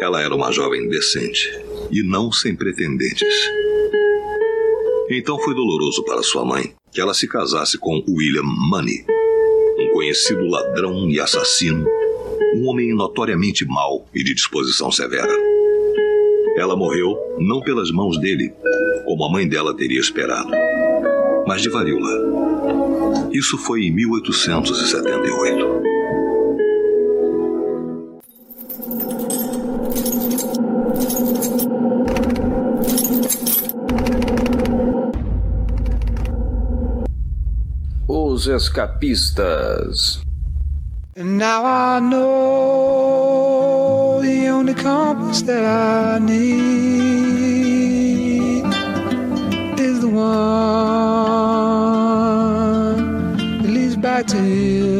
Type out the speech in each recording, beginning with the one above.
Ela era uma jovem decente e não sem pretendentes. Então foi doloroso para sua mãe que ela se casasse com William Money, um conhecido ladrão e assassino, um homem notoriamente mau e de disposição severa. Ela morreu não pelas mãos dele, como a mãe dela teria esperado, mas de varíola. Isso foi em 1878. Escapistas. And now I know the only compass that I need is the one that leads back to you.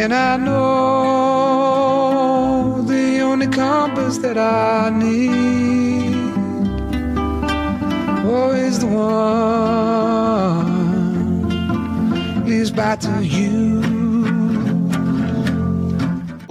And I know the only compass that I need oh, is the one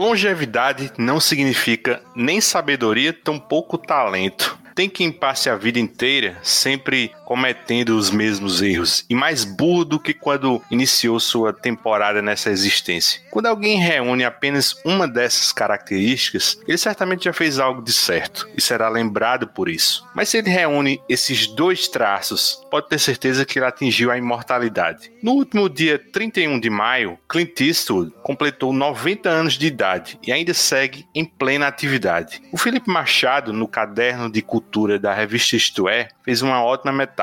Longevidade não significa nem sabedoria, tampouco talento. Tem quem passe a vida inteira sempre cometendo os mesmos erros e mais burro do que quando iniciou sua temporada nessa existência. Quando alguém reúne apenas uma dessas características, ele certamente já fez algo de certo e será lembrado por isso. Mas se ele reúne esses dois traços, pode ter certeza que ele atingiu a imortalidade. No último dia 31 de maio, Clint Eastwood completou 90 anos de idade e ainda segue em plena atividade. O Felipe Machado, no caderno de cultura da revista Isto É, fez uma ótima metáfora.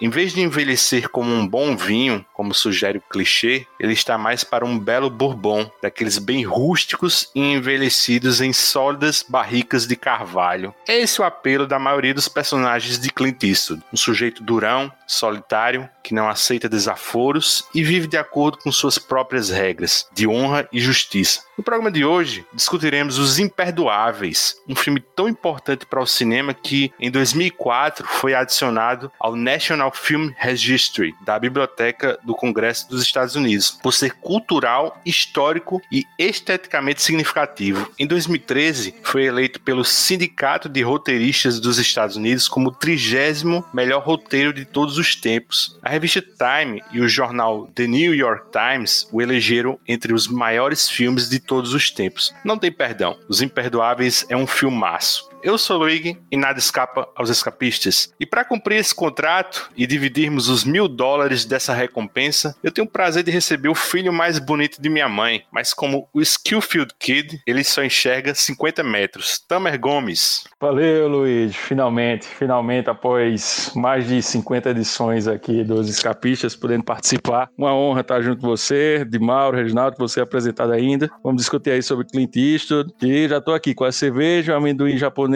Em vez de envelhecer como um bom vinho, como sugere o clichê, ele está mais para um belo bourbon, daqueles bem rústicos e envelhecidos em sólidas barricas de carvalho. É esse o apelo da maioria dos personagens de Clint Eastwood, um sujeito durão, solitário, que não aceita desaforos e vive de acordo com suas próprias regras de honra e justiça. No programa de hoje, discutiremos Os Imperdoáveis, um filme tão importante para o cinema que, em 2004, foi adicionado ao National Film Registry da Biblioteca do Congresso dos Estados Unidos, por ser cultural, histórico e esteticamente significativo. Em 2013, foi eleito pelo Sindicato de Roteiristas dos Estados Unidos como o trigésimo melhor roteiro de todos os tempos. A revista Time e o jornal The New York Times o elegeram entre os maiores filmes de todos os tempos. Não tem perdão. Os Imperdoáveis é um filmaço. Eu sou Luigi e nada escapa aos escapistas. E para cumprir esse contrato e dividirmos os mil dólares dessa recompensa, eu tenho o prazer de receber o filho mais bonito de minha mãe. Mas como o Skillfield Kid, ele só enxerga 50 metros. Tamer Gomes. Valeu, Luigi. Finalmente, finalmente, após mais de 50 edições aqui dos Escapistas, podendo participar. Uma honra estar junto com você, de Mauro, Reginaldo, você apresentado ainda. Vamos discutir aí sobre Clint Eastwood. E já estou aqui com a cerveja, o amendoim japonês.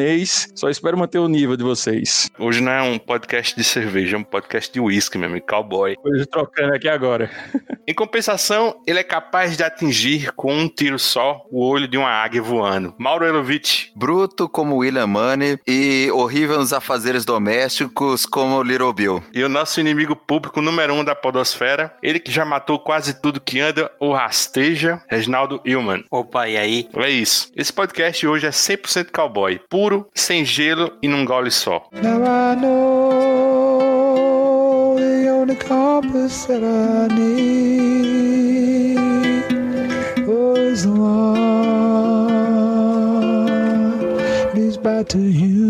Só espero manter o nível de vocês. Hoje não é um podcast de cerveja, é um podcast de whisky, meu amigo, cowboy. Hoje trocando aqui agora. Em compensação, ele é capaz de atingir com um tiro só o olho de uma águia voando. Mauro Elovitch. Bruto como William Money e horrível nos afazeres domésticos como Little Bill. E o nosso inimigo público número um da podosfera, ele que já matou quase tudo que anda ou rasteja, Reginaldo Hillman. Opa, e aí? É isso. Esse podcast hoje é 100% cowboy, puro, sem gelo e num gole só. Now I know the only compass that I need is the one leads back to you.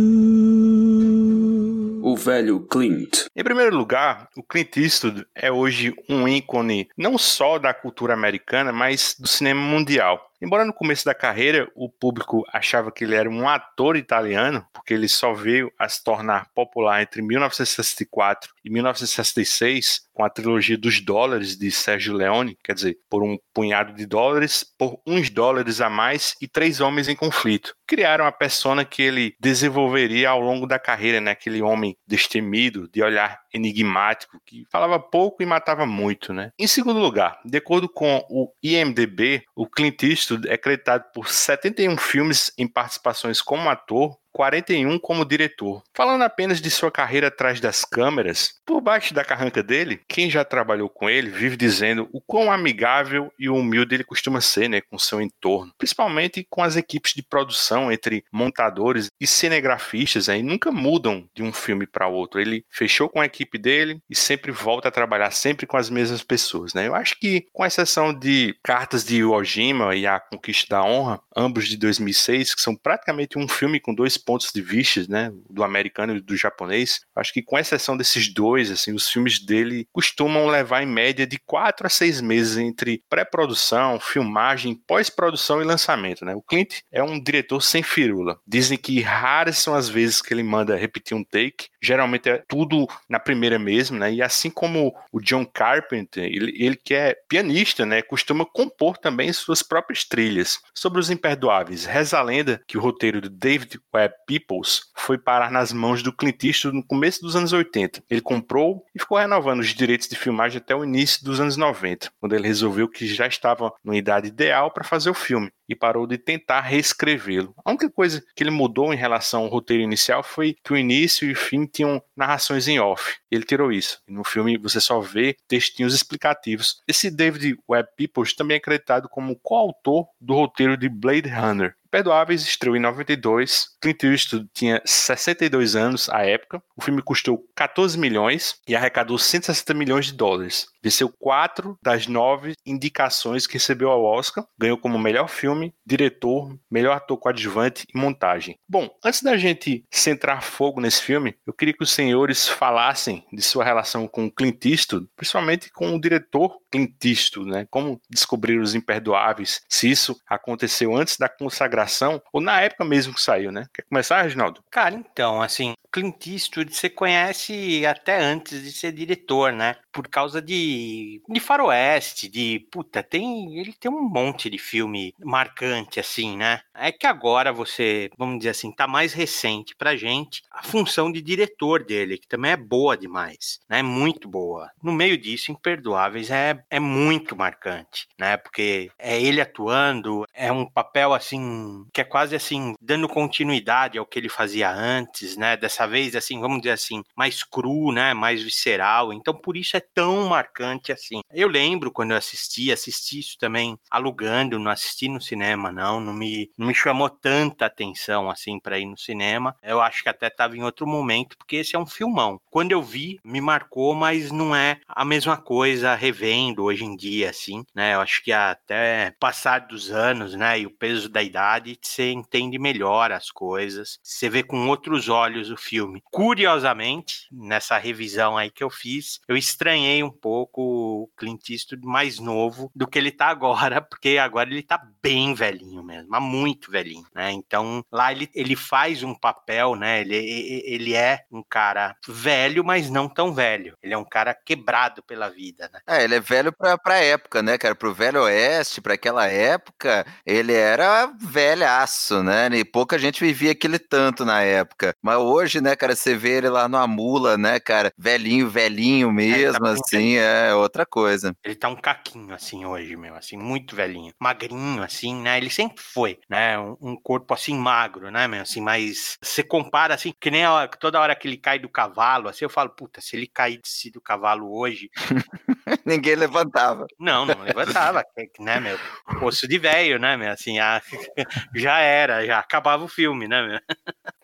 O velho Clint. Em primeiro lugar, o Clint Eastwood é hoje um ícone não só da cultura americana, mas do cinema mundial. Embora no começo da carreira o público achava que ele era um ator italiano, porque ele só veio a se tornar popular entre 1964 e 1966 com a trilogia dos dólares de Sérgio Leone, quer dizer, por um punhado de dólares, por uns dólares a mais e três homens em conflito. Criaram a persona que ele desenvolveria ao longo da carreira, né? Aquele homem destemido, de olhar enigmático, que falava pouco e matava muito, né? Em segundo lugar, de acordo com o IMDb, o Clint Eastwood é creditado por 71 filmes em participações como ator, 41 como diretor. Falando apenas de sua carreira atrás das câmeras, por baixo da carranca dele, quem já trabalhou com ele vive dizendo o quão amigável e humilde ele costuma ser né, com seu entorno, principalmente com as equipes de produção entre montadores e cinegrafistas, aí nunca mudam de um filme para outro. Ele fechou com a equipe dele e sempre volta a trabalhar sempre com as mesmas pessoas. Né? Eu acho que, com exceção de Cartas de Iwo Jima e A Conquista da Honra, ambos de 2006, que são praticamente um filme com dois pontos de vista, né, do americano e do japonês, acho que com exceção desses dois, assim, os filmes dele costumam levar em média de quatro a seis meses entre pré-produção, filmagem, pós-produção e lançamento, né? O Clint é um diretor sem firula. Dizem que raras são as vezes que ele manda repetir um take, geralmente é tudo na primeira mesmo, né? E assim como o John Carpenter, ele, ele que é pianista, né, costuma compor também suas próprias trilhas. Sobre os imperdoáveis, reza a lenda que o roteiro de David Webb Peoples foi parar nas mãos do Clint Eastwood no começo dos anos 80. Ele comprou e ficou renovando os direitos de filmagem até o início dos anos 90, quando ele resolveu que já estava numa idade ideal para fazer o filme e parou de tentar reescrevê-lo. A única coisa que ele mudou em relação ao roteiro inicial foi que o início e o fim tinham narrações em off. Ele tirou isso. No filme você só vê textinhos explicativos. Esse David Webb Peoples também é acreditado como coautor do roteiro de Blade Runner, Perdoáveis estreou em 92. Clint Eastwood tinha 62 anos à época. O filme custou 14 milhões e arrecadou 160 milhões de dólares. Venceu quatro das nove indicações que recebeu ao Oscar. Ganhou como melhor filme, diretor, melhor ator coadjuvante e montagem. Bom, antes da gente centrar fogo nesse filme, eu queria que os senhores falassem de sua relação com Clint Eastwood, principalmente com o diretor Clint Eastwood, né? Como descobrir os imperdoáveis, se isso aconteceu antes da consagração ou na época mesmo que saiu, né? Quer começar, Reginaldo? Cara, então, assim, Clint Eastwood você conhece até antes de ser diretor, né? Por causa de, de faroeste, de puta, tem ele tem um monte de filme marcante assim, né? É que agora você, vamos dizer assim, tá mais recente pra gente a função de diretor dele, que também é boa demais, né? Muito boa. No meio disso, Imperdoáveis é, é muito marcante, né? Porque é ele atuando, é um papel assim que é quase assim dando continuidade ao que ele fazia antes, né? Dessa vez assim, vamos dizer assim, mais cru, né? Mais visceral. Então por isso é tão marcante assim. Eu lembro quando eu assisti, assisti isso também alugando, não assisti no cinema não, não me não me chamou tanta atenção assim para ir no cinema. Eu acho que até estava em outro momento, porque esse é um filmão. Quando eu vi, me marcou, mas não é a mesma coisa revendo hoje em dia, assim, né? Eu acho que até passar dos anos, né, e o peso da idade, você entende melhor as coisas, você vê com outros olhos o filme. Curiosamente, nessa revisão aí que eu fiz, eu estranhei um pouco o Clint Eastwood mais novo do que ele tá agora, porque agora ele tá bem velhinho mesmo, mas muito velhinho, né? Então, lá ele, ele faz um papel, né? Ele, ele é um cara velho, mas não tão velho. Ele é um cara quebrado pela vida, né? É, ele é velho pra, pra época, né, cara? Pro Velho Oeste, pra aquela época, ele era velhaço, né? E pouca gente vivia aquele tanto na época. Mas hoje, né, cara, você vê ele lá no Amula, né, cara? Velhinho, velhinho mesmo, é, tá assim, é outra coisa. Ele tá um caquinho, assim, hoje, meu, assim, muito velhinho. Magrinho, assim, né? Ele sempre foi, né? Um, um corpo, assim, magro, né, meu? Assim, mas você compara, assim, que nem a, toda hora que ele cai do cavalo, assim, eu falo, puta, se ele caísse do cavalo hoje... Ninguém levantava. Não, não levantava, né, meu? Osso de velho, né, meu? Assim, a, já era, já acabava o filme, né, meu?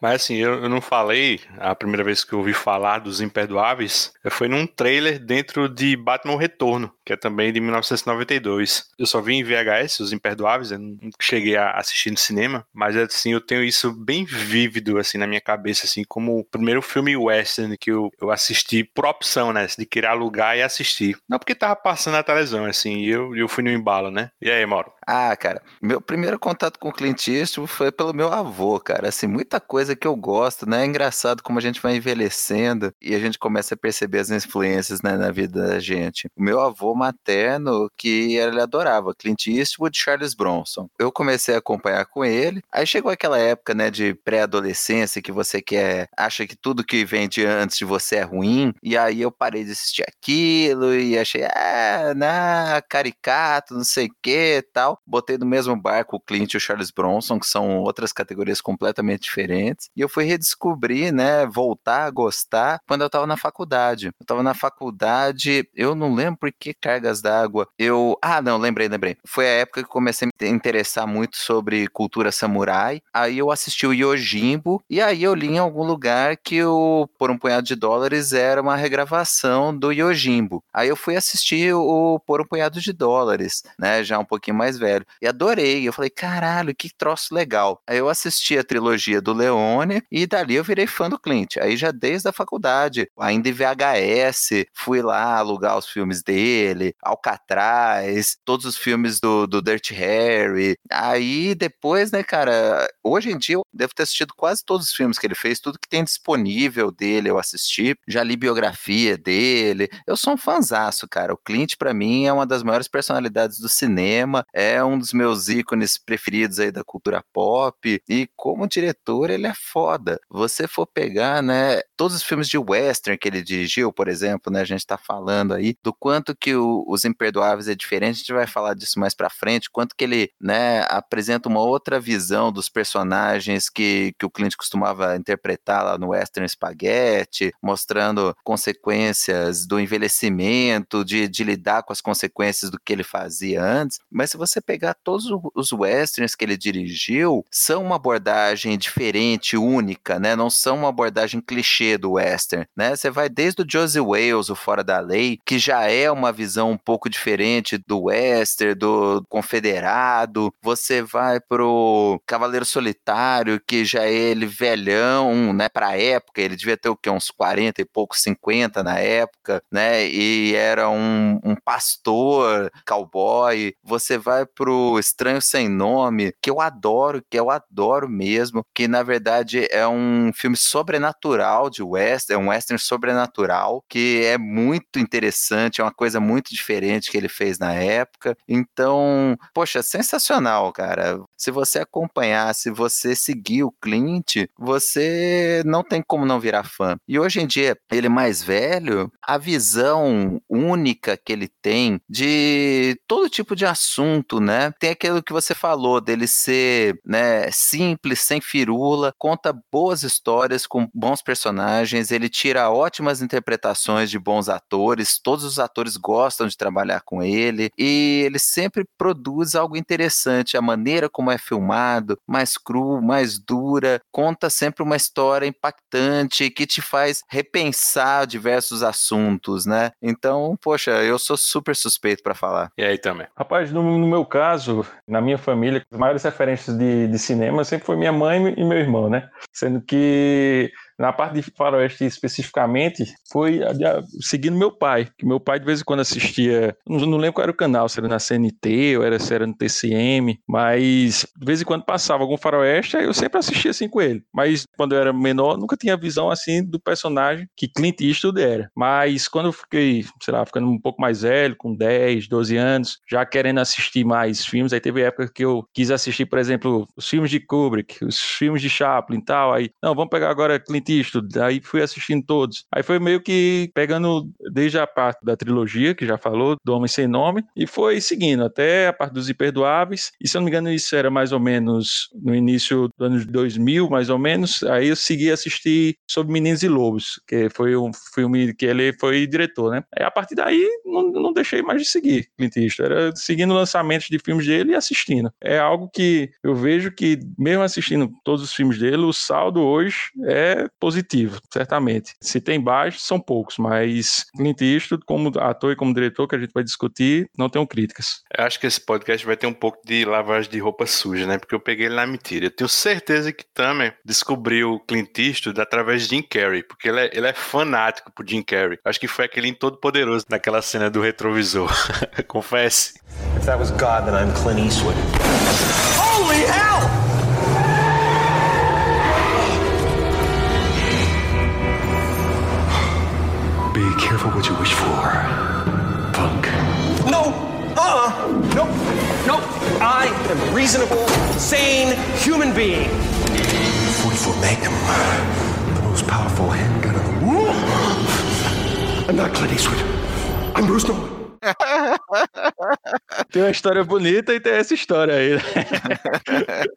Mas assim, eu, eu, não falei, a primeira vez que eu ouvi falar dos Imperdoáveis foi num trailer dentro de Batman Retorno, que é também de 1992. Eu só vi em VHS, os Imperdoáveis, eu não cheguei a assistir no cinema, mas assim, eu tenho isso bem vívido assim na minha cabeça, assim, como o primeiro filme western que eu, eu assisti por opção, né, de querer alugar e assistir. Não porque tava passando na televisão, assim, e eu, eu fui no embalo, né? E aí, Mauro? Ah, cara, meu primeiro contato com o Clint Eastwood foi pelo meu avô, cara. Assim, muita coisa que eu gosto, né? É engraçado como a gente vai envelhecendo e a gente começa a perceber as influências né, na vida da gente. O meu avô materno, que ele adorava Clint Eastwood e Charles Bronson. Eu comecei a acompanhar com ele. Aí chegou aquela época, né, de pré-adolescência que você quer, acha que tudo que vem de antes de você é ruim. E aí eu parei de assistir aquilo e achei, ah, na caricato, não sei o que tal botei no mesmo barco o Clint e o Charles Bronson, que são outras categorias completamente diferentes. E eu fui redescobrir, né, voltar a gostar quando eu estava na faculdade. Eu estava na faculdade, eu não lembro por que cargas d'água. Eu, ah, não, lembrei, lembrei. Foi a época que comecei a me interessar muito sobre cultura samurai. Aí eu assisti o Yojimbo e aí eu li em algum lugar que o Por um punhado de dólares era uma regravação do Yojimbo. Aí eu fui assistir o Por um punhado de dólares, né, já um pouquinho mais velho. E adorei. Eu falei, caralho, que troço legal. Aí eu assisti a trilogia do Leone e dali eu virei fã do Clint. Aí já desde a faculdade, ainda em VHS, fui lá alugar os filmes dele, Alcatraz, todos os filmes do, do Dirty Harry. Aí depois, né, cara, hoje em dia eu devo ter assistido quase todos os filmes que ele fez, tudo que tem disponível dele eu assisti, já li biografia dele. Eu sou um fanzaço, cara. O Clint para mim é uma das maiores personalidades do cinema, é um dos meus ícones preferidos aí da cultura pop e como diretor ele é foda. Você for pegar, né, todos os filmes de western que ele dirigiu, por exemplo, né, a gente tá falando aí do quanto que o, os Imperdoáveis é diferente, a gente vai falar disso mais para frente, quanto que ele, né, apresenta uma outra visão dos personagens que, que o Clint costumava interpretar lá no western Spaghetti, mostrando consequências do envelhecimento, de, de lidar com as consequências do que ele fazia antes. Mas se você pegar todos os westerns que ele dirigiu, são uma abordagem diferente, única, né? Não são uma abordagem clichê do western, né? Você vai desde o Josie Wales, o Fora da Lei, que já é uma visão um pouco diferente do western, do confederado. Você vai pro Cavaleiro Solitário, que já é ele velhão, né? Pra época, ele devia ter o quê? Uns 40 e poucos, 50 na época, né? E era um, um pastor, cowboy. Você vai pro Estranho Sem Nome, que eu adoro, que eu adoro mesmo, que na verdade é um filme sobrenatural de western, é um western sobrenatural, que é muito interessante, é uma coisa muito diferente que ele fez na época. Então, poxa, sensacional, cara. Se você acompanhar, se você seguir o Clint, você não tem como não virar fã. E hoje em dia, ele mais velho, a visão única que ele tem de todo tipo de assunto, né? Tem aquilo que você falou dele ser, né, simples, sem firula, conta boas histórias com bons personagens, ele tira ótimas interpretações de bons atores, todos os atores gostam de trabalhar com ele e ele sempre produz algo interessante, a maneira como é filmado, mais cru, mais dura, conta sempre uma história impactante que te faz repensar diversos assuntos, né? Então, poxa, eu sou super suspeito para falar. E aí também? Rapaz, no, no, meu caso, na minha família, as maiores referências de, de cinema sempre foi minha mãe e meu irmão, né? Sendo que na parte de faroeste especificamente, foi a, a, seguindo meu pai, que meu pai de vez em quando assistia, não, não, lembro qual era o canal, se era na CNT ou era, se era no TCM, mas de vez em quando passava algum faroeste, aí eu sempre assistia assim com ele. Mas quando eu era menor, nunca tinha visão assim do personagem que Clint Eastwood era. Mas quando eu fiquei, sei lá, ficando um pouco mais velho, com 10, 12 anos, já querendo assistir mais filmes, aí teve época que eu quis assistir, por exemplo, os filmes de Kubrick, os filmes de Chaplin e tal, aí, não, vamos pegar agora Clint Eastwood, aí fui assistindo todos. Aí foi meio que pegando desde a parte da trilogia, que já falou, do Homem Sem Nome, e foi seguindo até a parte dos Imperdoáveis, e se eu não me engano isso era mais ou menos no início do ano 2000, mais ou menos, aí eu segui assistir sobre Meninos e Lobos, que foi um filme que ele foi diretor, né? Aí a partir daí não, não deixei mais de seguir Clint Eastwood, era seguindo lançamentos de filmes dele e assistindo. É algo que eu vejo que mesmo assistindo todos os filmes dele, o saldo hoje é positivo, certamente. Se tem baixos, são poucos, mas Clint Eastwood, como ator e como diretor, que a gente vai discutir, não tenho críticas. Eu acho que esse podcast vai ter um pouco de lavagem de roupa suja, né? Porque eu peguei ele na mentira. Eu tenho certeza que Tamer descobriu Clint Eastwood através de Jim Carrey, porque ele é, ele é fanático por Jim Carrey. Acho que foi aquele todo poderoso naquela cena do retrovisor. Confesse. If that was God, then I'm Clint Eastwood. Holy hell! Careful what you wish for, punk. No! Uh-uh! Nope! Nope! I am a reasonable, sane human being. 44 Magnum, the most powerful handgun in the world. I'm not Clint Eastwood. I'm Bruce Nolan. Tem uma história bonita e tem essa história aí. né?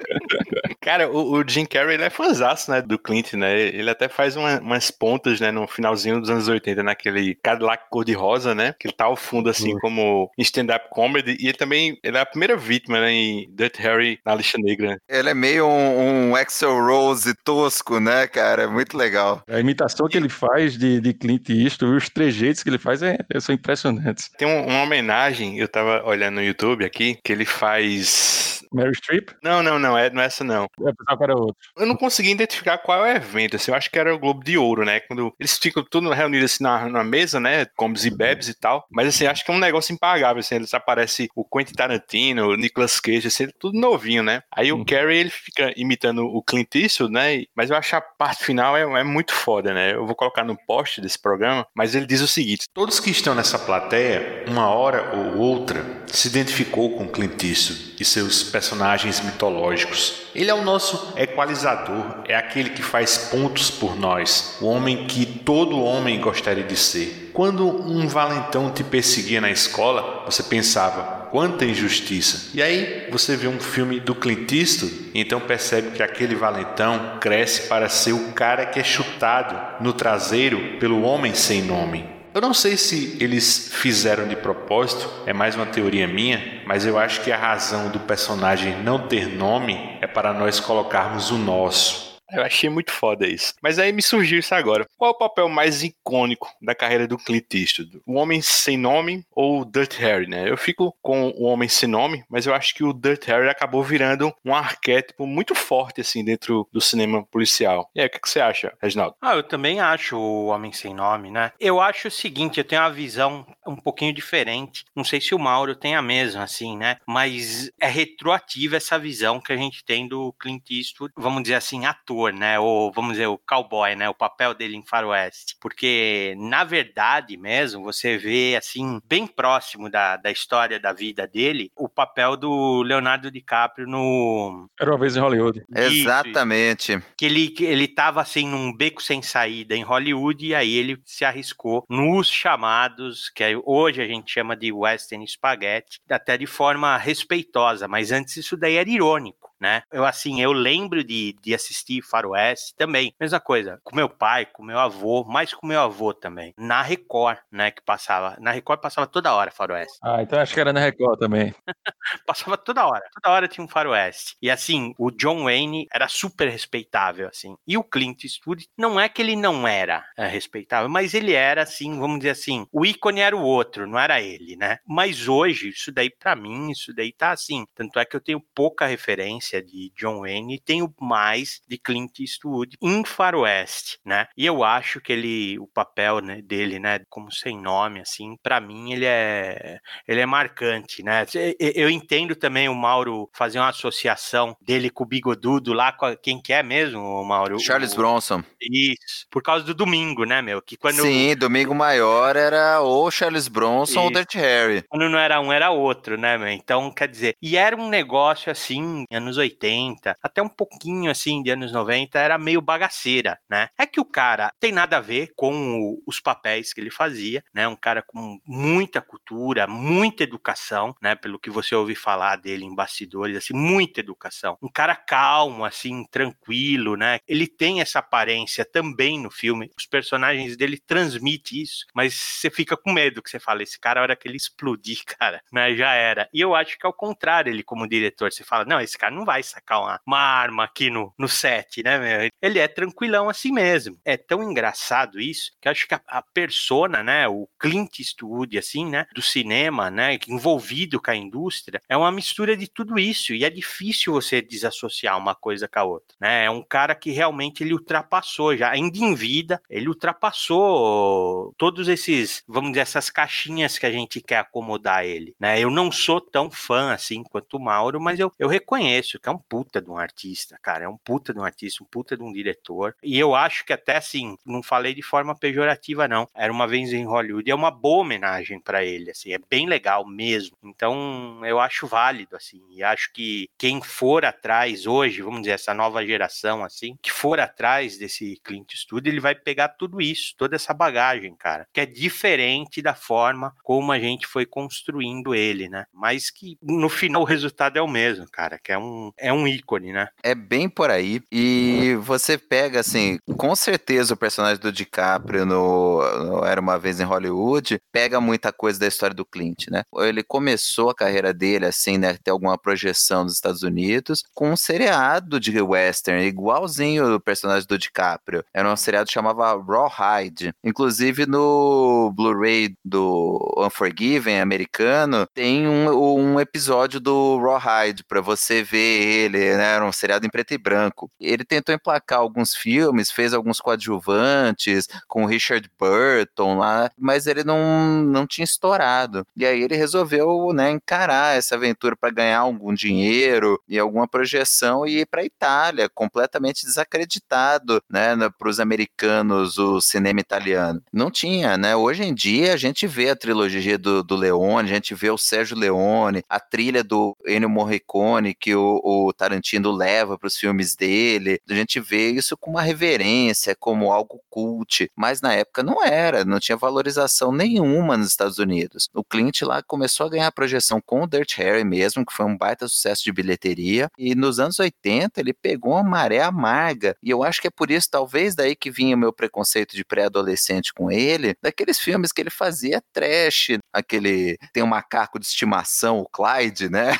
Cara, o, o Jim Carrey, ele é fãzaço, né, do Clint, né? Ele até faz uma- umas pontas, né, no finalzinho dos anos 80, naquele Cadillac cor-de-rosa, né? Que ele tá ao fundo, assim, como em stand-up comedy. E ele também, ele é a primeira vítima, né, em Dirty Harry na lista negra. Ele é meio um, um Axel Rose tosco, né, cara? Muito legal. A imitação que ele faz de, de Clint Eastwood, os trejeitos que ele faz é, são impressionantes. Tem um- uma homenagem, eu tava olhando no YouTube aqui, que ele faz... Mary Streep? Não, não, não, é, não é essa não. Eu pensava que era outro. Eu não consegui identificar qual é o evento, assim, eu acho que era o Globo de Ouro, né? Quando eles ficam todos reunidos assim na, na mesa, né? Comes e bebes e tal. Mas assim, acho que é um negócio impagável, assim, eles aparecem o Quentin Tarantino, o Nicolas Cage, assim, tudo novinho, né? Aí o Carrey, ele fica imitando o Clint Eastwood, né? Mas eu acho a parte final é, é muito foda, né? Eu vou colocar no post desse programa, mas ele diz o seguinte: Todos que estão nessa plateia, uma hora ou outra, se identificou com Clint Eastwood e seus personagens mitológicos. Ele é o nosso equalizador, é aquele que faz pontos por nós, o homem que todo homem gostaria de ser. Quando um valentão te perseguia na escola, você pensava, quanta injustiça. E aí você vê um filme do Clint Eastwood, e então percebe que aquele valentão cresce para ser o cara que é chutado no traseiro pelo homem sem nome. Eu não sei se eles fizeram de propósito, é mais uma teoria minha, mas eu acho que a razão do personagem não ter nome é para nós colocarmos o nosso. Eu achei muito foda isso. Mas aí me surgiu isso agora. Qual é o papel mais icônico da carreira do Clint Eastwood? O Homem Sem Nome ou o Dirty Harry, né? Eu fico com o Homem Sem Nome, mas eu acho que o Dirty Harry acabou virando um arquétipo muito forte, assim, dentro do cinema policial. E aí, o que, que você acha, Reginaldo? Ah, eu também acho o Homem Sem Nome, né? Eu acho o seguinte, eu tenho uma visão um pouquinho diferente. Não sei se o Mauro tem a mesma, assim, né? Mas é retroativa essa visão que a gente tem do Clint Eastwood, vamos dizer assim, ator, né? Ou vamos dizer, o cowboy, né? O papel dele em Faroeste. Porque, na verdade mesmo, você vê, assim, bem próximo da, da história da vida dele, o papel do Leonardo DiCaprio no... Era uma vez em Hollywood. Isso, Exatamente. que ele, que ele tava assim num beco sem saída em Hollywood e aí ele se arriscou nos chamados, que hoje a gente chama de Western Spaghetti, até de forma respeitosa, mas antes isso daí era irônico. Né? Eu assim, eu lembro de, de assistir Faroeste também, mesma coisa, com meu pai, com meu avô, mais com meu avô também, na Record, né, que passava, na Record passava toda hora Faroeste. Ah, então acho que era na Record também. Passava toda hora. Toda hora tinha um faroeste. E assim, o John Wayne era super respeitável, assim. E o Clint Eastwood, não é que ele não era é, respeitável, mas ele era, assim, vamos dizer assim, o ícone era o outro, não era ele, né? Mas hoje, isso daí pra mim, isso daí tá assim. Tanto é que eu tenho pouca referência de John Wayne e tenho mais de Clint Eastwood em faroeste, né? E eu acho que ele, o papel né, dele, né, como sem nome, assim, pra mim ele é ele é marcante, né? Eu entendo também o Mauro fazer uma associação dele com o Bigodudo lá, com quem que é mesmo, Mauro? Charles O- Bronson. Isso, por causa do domingo, né, meu? Que quando, Sim, Domingo Maior era ou Charles Bronson ou Isso. Dirty Harry. quando não era um, era outro, né, meu? Então, quer dizer, e era um negócio assim, anos 80, até um pouquinho assim de anos 90, era meio bagaceira, né? É que o cara tem nada a ver com o- os papéis que ele fazia, né? Um cara com muita cultura, muita educação, né? Pelo que você ouve falar dele em bastidores, assim, muita educação. Um cara calmo, assim, tranquilo, né? Ele tem essa aparência também no filme. Os personagens dele transmitem isso, mas você fica com medo que você fala, esse cara, a hora que ele explodir, cara, né? Já era. E eu acho que ao contrário, ele como diretor, você fala, não, esse cara não vai sacar uma, uma arma aqui no, no set, né, meu? Ele é tranquilão assim mesmo. É tão engraçado isso que acho que a, a persona, né, o Clint Eastwood, assim, né, do cinema, né, envolvido com a indústria, é uma mistura de tudo isso e é difícil você desassociar uma coisa com a outra, né? É um cara que realmente ele ultrapassou já, ainda em vida, ele ultrapassou todos esses, vamos dizer, essas caixinhas que a gente quer acomodar ele, né? Eu não sou tão fã assim quanto o Mauro, mas eu, eu reconheço Que é um puta de um artista, cara, é um puta de um artista, um puta de um diretor. E eu acho que até assim, não falei de forma pejorativa não. Era uma vez em Hollywood, é uma boa homenagem para ele, assim, é bem legal mesmo. Então, eu acho válido assim, e acho que quem for atrás hoje, vamos dizer essa nova geração assim, que for atrás desse Clint Eastwood, ele vai pegar tudo isso, toda essa bagagem, cara, que é diferente da forma como a gente foi construindo ele, né? Mas que no final o resultado é o mesmo, cara, que é um, é um ícone, né? É bem por aí. E você pega, assim, com certeza o personagem do DiCaprio no, no Era Uma Vez em Hollywood pega muita coisa da história do Clint, né? Ele começou a carreira dele, assim, né, ter alguma projeção nos Estados Unidos com um seriado de western, igualzinho o personagem do DiCaprio. Era um seriado que chamava Rawhide. Inclusive no Blu-ray do Unforgiven americano, tem um, um episódio do Rawhide para você ver ele, né? Era um seriado em preto e branco. Ele tentou emplacar alguns filmes, fez alguns coadjuvantes com Richard Burton lá, mas ele não, não tinha estourado. E aí ele resolveu, né, encarar essa aventura para ganhar algum dinheiro e alguma projeção e ir para Itália, completamente desacreditado, né, para os americanos o cinema italiano. Não tinha, né? Hoje em dia a gente vê a trilogia do, do Leone, a gente vê o Sérgio Leone, a trilha do Ennio Morricone que o, o Tarantino leva para os filmes dele. A gente vê isso com uma reverência, como algo cult, mas na época não era, não tinha valorização nenhuma nos Estados Unidos. O Clint lá começou a ganhar projeção com o Dirt Harry mesmo, que foi um baita sucesso de bilheteria, e nos anos 80 ele pegou uma maré amarga, e eu acho que é por isso, talvez daí que vinha o meu preconceito de pré-adolescente com ele, daqueles filmes que ele fazia trash, aquele tem um macaco de estimação, o Clyde, né?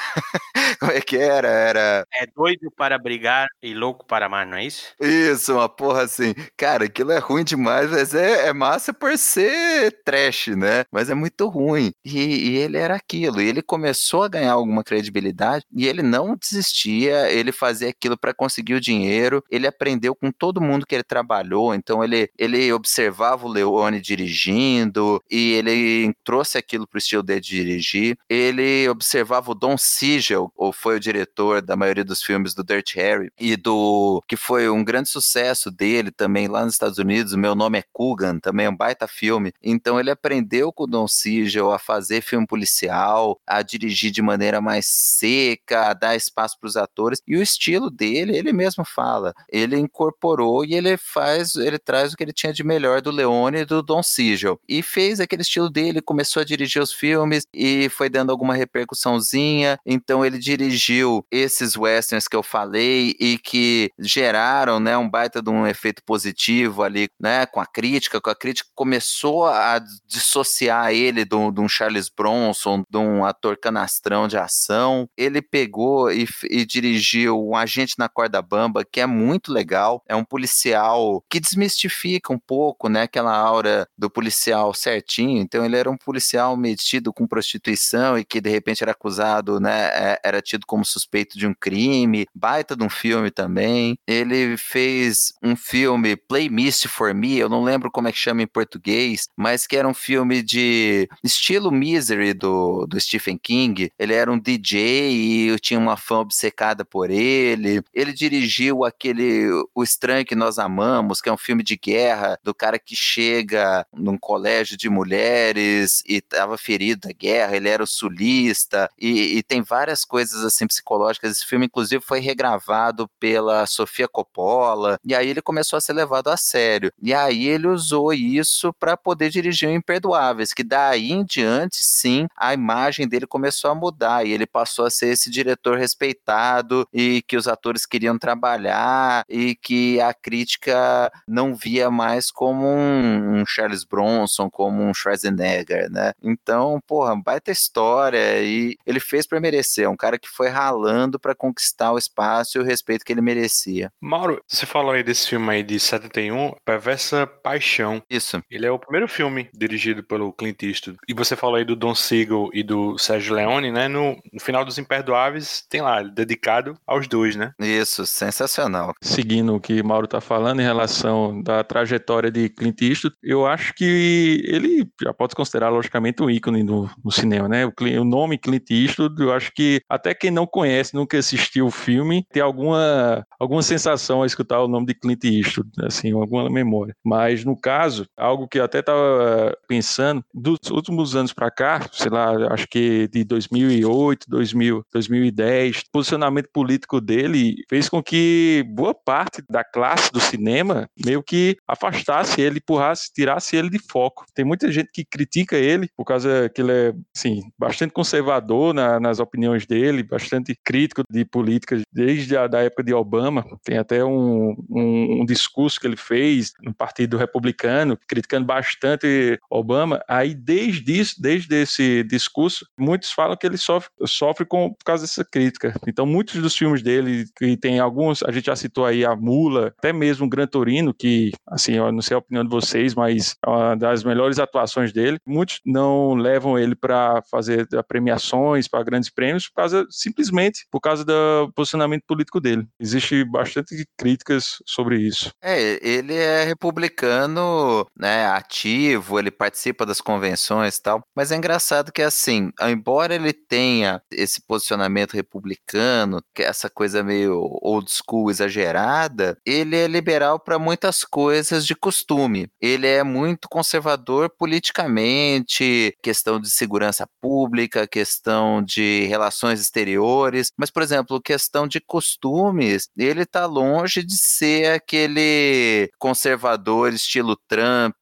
Como é que era? É doido para brigar e louco para amar, não é isso? Isso, uma porra assim. Cara, aquilo é ruim demais, mas é, é massa por ser trash, né? Mas é muito ruim. E, e ele era aquilo. E ele começou a ganhar alguma credibilidade e ele não desistia, ele fazia aquilo para conseguir o dinheiro. Ele aprendeu com todo mundo que ele trabalhou, então ele, ele observava o Leone dirigindo e ele trouxe aquilo pro estilo dele de dirigir. Ele observava o Don Siegel, ou foi o diretor da maioria dos filmes do Dirt Harry e do que foi um grande sucesso dele também lá nos Estados Unidos. Meu nome é Coogan, também é um baita filme. Então ele aprendeu com o Don Siegel a fazer filme policial, a dirigir de maneira mais seca, a dar espaço para os atores. E o estilo dele, ele mesmo fala, ele incorporou e ele faz, ele traz o que ele tinha de melhor do Leone e do Don Siegel. E fez aquele estilo dele, começou a dirigir os filmes e foi dando alguma repercussãozinha. Então ele dirigiu esses westerns que eu falei e que geraram, né, um baita de um efeito positivo ali, né, com a crítica, com a crítica começou a dissociar ele de um Charles Bronson, de um ator canastrão de ação. Ele pegou e, e dirigiu Um Agente na Corda Bamba, que é muito legal. É um policial que desmistifica um pouco, né, aquela aura do policial certinho. Então ele era um policial metido com prostituição e que de repente era acusado, né, é, era tido como suspeito de um crime. Baita de um filme também. Ele fez um filme Play Misty for Me, eu não lembro como é que chama em português, mas que era um filme de estilo Misery do, do Stephen King. Ele era um DJ e eu tinha uma fã obcecada por ele. Ele dirigiu aquele O Estranho que Nós Amamos, que é um filme de guerra do cara que chega num colégio de mulheres e estava ferido da guerra, ele era o sulista e, e tem várias coisas assim psicológicas. Esse filme, inclusive, foi regravado pela Sofia Coppola, e aí ele começou a ser levado a sério. E aí ele usou isso para poder dirigir o Imperdoáveis, que daí em diante, sim, a imagem dele começou a mudar, e ele passou a ser esse diretor respeitado e que os atores queriam trabalhar e que a crítica não via mais como um, um Charles Bronson, como um Schwarzenegger, né? Então, porra, baita história e ele fez para merecer, é um cara que foi ralando para conquistar o espaço e o respeito que ele merecia. Mauro, você falou aí desse filme aí de 71, Perversa Paixão. Isso. Ele é o primeiro filme dirigido pelo Clint Eastwood. E você falou aí do Don Siegel e do Sérgio Leone, né? No, no final dos Imperdoáveis, tem lá, dedicado aos dois, né? Isso, sensacional. Seguindo o que Mauro tá falando em relação da trajetória de Clint Eastwood, eu acho que ele já pode se considerar, logicamente, um ícone no, no cinema, né? O, o, nome Clint Eastwood, eu acho que até quem não conhece, nunca assistiu o filme, tem alguma, alguma sensação a escutar o nome de Clint Eastwood, assim, alguma memória. Mas no caso, algo que eu até estava pensando, dos últimos anos para cá, sei lá, acho que de 2008, 2000, 2010, o posicionamento político dele fez com que boa parte da classe do cinema meio que afastasse ele, empurrasse, tirasse ele de foco. Tem muita gente que critica ele por causa que ele é, assim, bastante conservador na, nas opiniões dele, bastante crítico de políticas desde a da época de Obama. Tem até um, um, um discurso que ele fez no Partido Republicano, criticando bastante Obama. Aí, desde isso, desde esse discurso, muitos falam que ele sofre, sofre com, por causa dessa crítica. Então, muitos dos filmes dele, que tem alguns, a gente já citou aí a Mula, até mesmo o Gran Torino, que, assim, eu não sei a opinião de vocês, mas é uma das melhores atuações dele. Muitos não levam ele para fazer premiações, para grandes prêmios, por causa, simplesmente por causa do posicionamento político dele. Existe bastante críticas sobre isso. É, ele é republicano, né, ativo, ele participa das convenções e tal, mas é engraçado que assim, embora ele tenha esse posicionamento republicano, que é essa coisa meio old school exagerada, ele é liberal para muitas coisas de costume. Ele é muito conservador politicamente, questão de segurança pública, questão de relações exteriores, mas por exemplo, questão de costumes, ele está longe de ser aquele conservador estilo Trump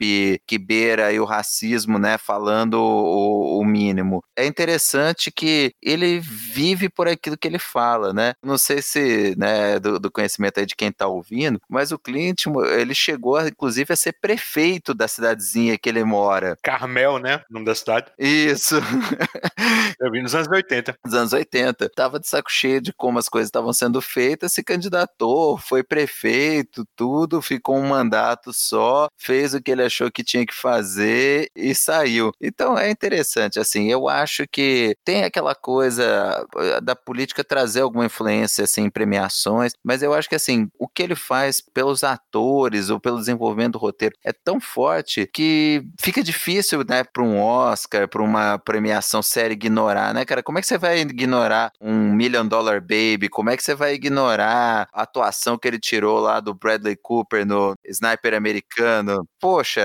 que beira o racismo, né, falando o, o mínimo. É interessante que ele vive por aquilo que ele fala, né? Não sei se, né, do, do conhecimento aí de quem está ouvindo, mas o Clint, ele chegou, inclusive, a ser prefeito da cidadezinha que ele mora. Carmel, né? O nome da cidade. Isso. Eu vi nos anos 80. Nos anos 80. Tava de saco cheio de como as coisas estavam sendo feitas, se candidatou, foi prefeito, tudo, ficou um mandato só, fez o que ele achou que tinha que fazer e saiu. Então é interessante, assim, eu acho que tem aquela coisa eh, da política trazer alguma influência assim, em premiações, mas eu acho que assim, o que ele faz pelos atores ou pelo desenvolvimento do roteiro é tão forte que fica difícil, né, para um Oscar, para uma premiação séria ignorar, né, cara? Como é que você vai ignorar um Million Dollar Baby? Como é que você vai ignorar a atuação que ele tirou lá do Bradley Cooper no Sniper Americano? Poxa,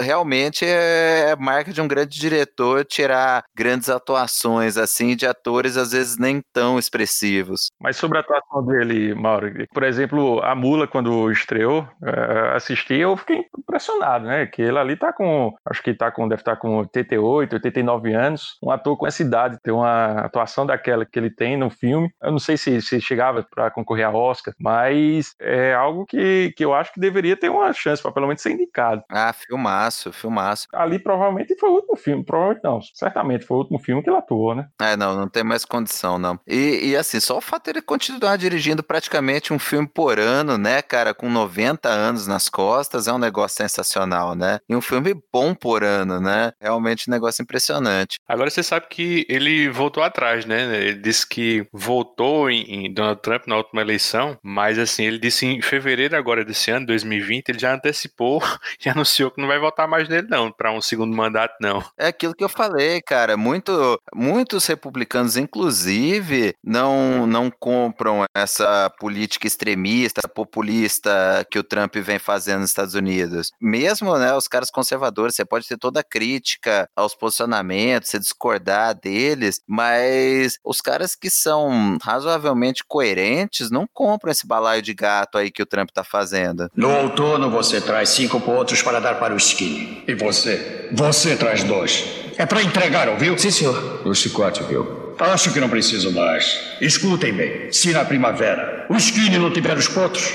realmente é marca de um grande diretor tirar grandes atuações assim de atores às vezes nem tão expressivos. Mas sobre a atuação dele, Mauro, por exemplo, a Mula quando estreou, uh, assisti, eu fiquei impressionado, né? Que ele ali tá com, acho que tá com, deve estar tá com 88, 89 anos, um ator com essa idade, ter uma atuação daquela que ele tem no filme. Eu não sei se, se chegava para concorrer a Oscar, mas é algo que, que eu acho que deveria ter uma chance para pelo menos ser indicado. Ah, filmaço, filmaço. Ali provavelmente foi o último filme, provavelmente não, certamente foi o último filme que ele atuou, né? É, não, não tem mais condição, não. E, e assim, só o fato de ele continuar dirigindo praticamente um filme por ano, né, cara, com 90 anos nas costas, é um negócio sensacional, né? E um filme bom por ano, né? Realmente um negócio impressionante. Agora você sabe que ele voltou atrás, né? Ele disse que voltou em, em Donald Trump na última eleição, mas assim, ele disse em fevereiro agora desse ano, 2020, ele já antecipou e anunciou que não vai votar mais nele não, para um segundo mandato não. É aquilo que eu falei, cara, muito, muitos republicanos inclusive não não compram essa política extremista, populista que o Trump vem fazendo nos Estados Unidos. Mesmo, né, os caras conservadores, você pode ter toda a crítica aos posicionamentos, você discordar deles, mas os caras que são razoavelmente coerentes não compram esse balaio de gato aí que o Trump tá fazendo. No outono você traz cinco pontos para dar para o Skinny. E você? Você traz dois. É para entregar, ouviu? Sim, senhor. O chicote, viu? Acho que não preciso mais. Escutem bem. Se na primavera o Skinny não tiver os pontos,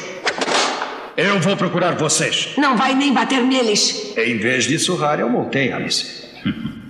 eu vou procurar vocês. Não vai nem bater neles. Em vez de surrar, eu montei, Alice.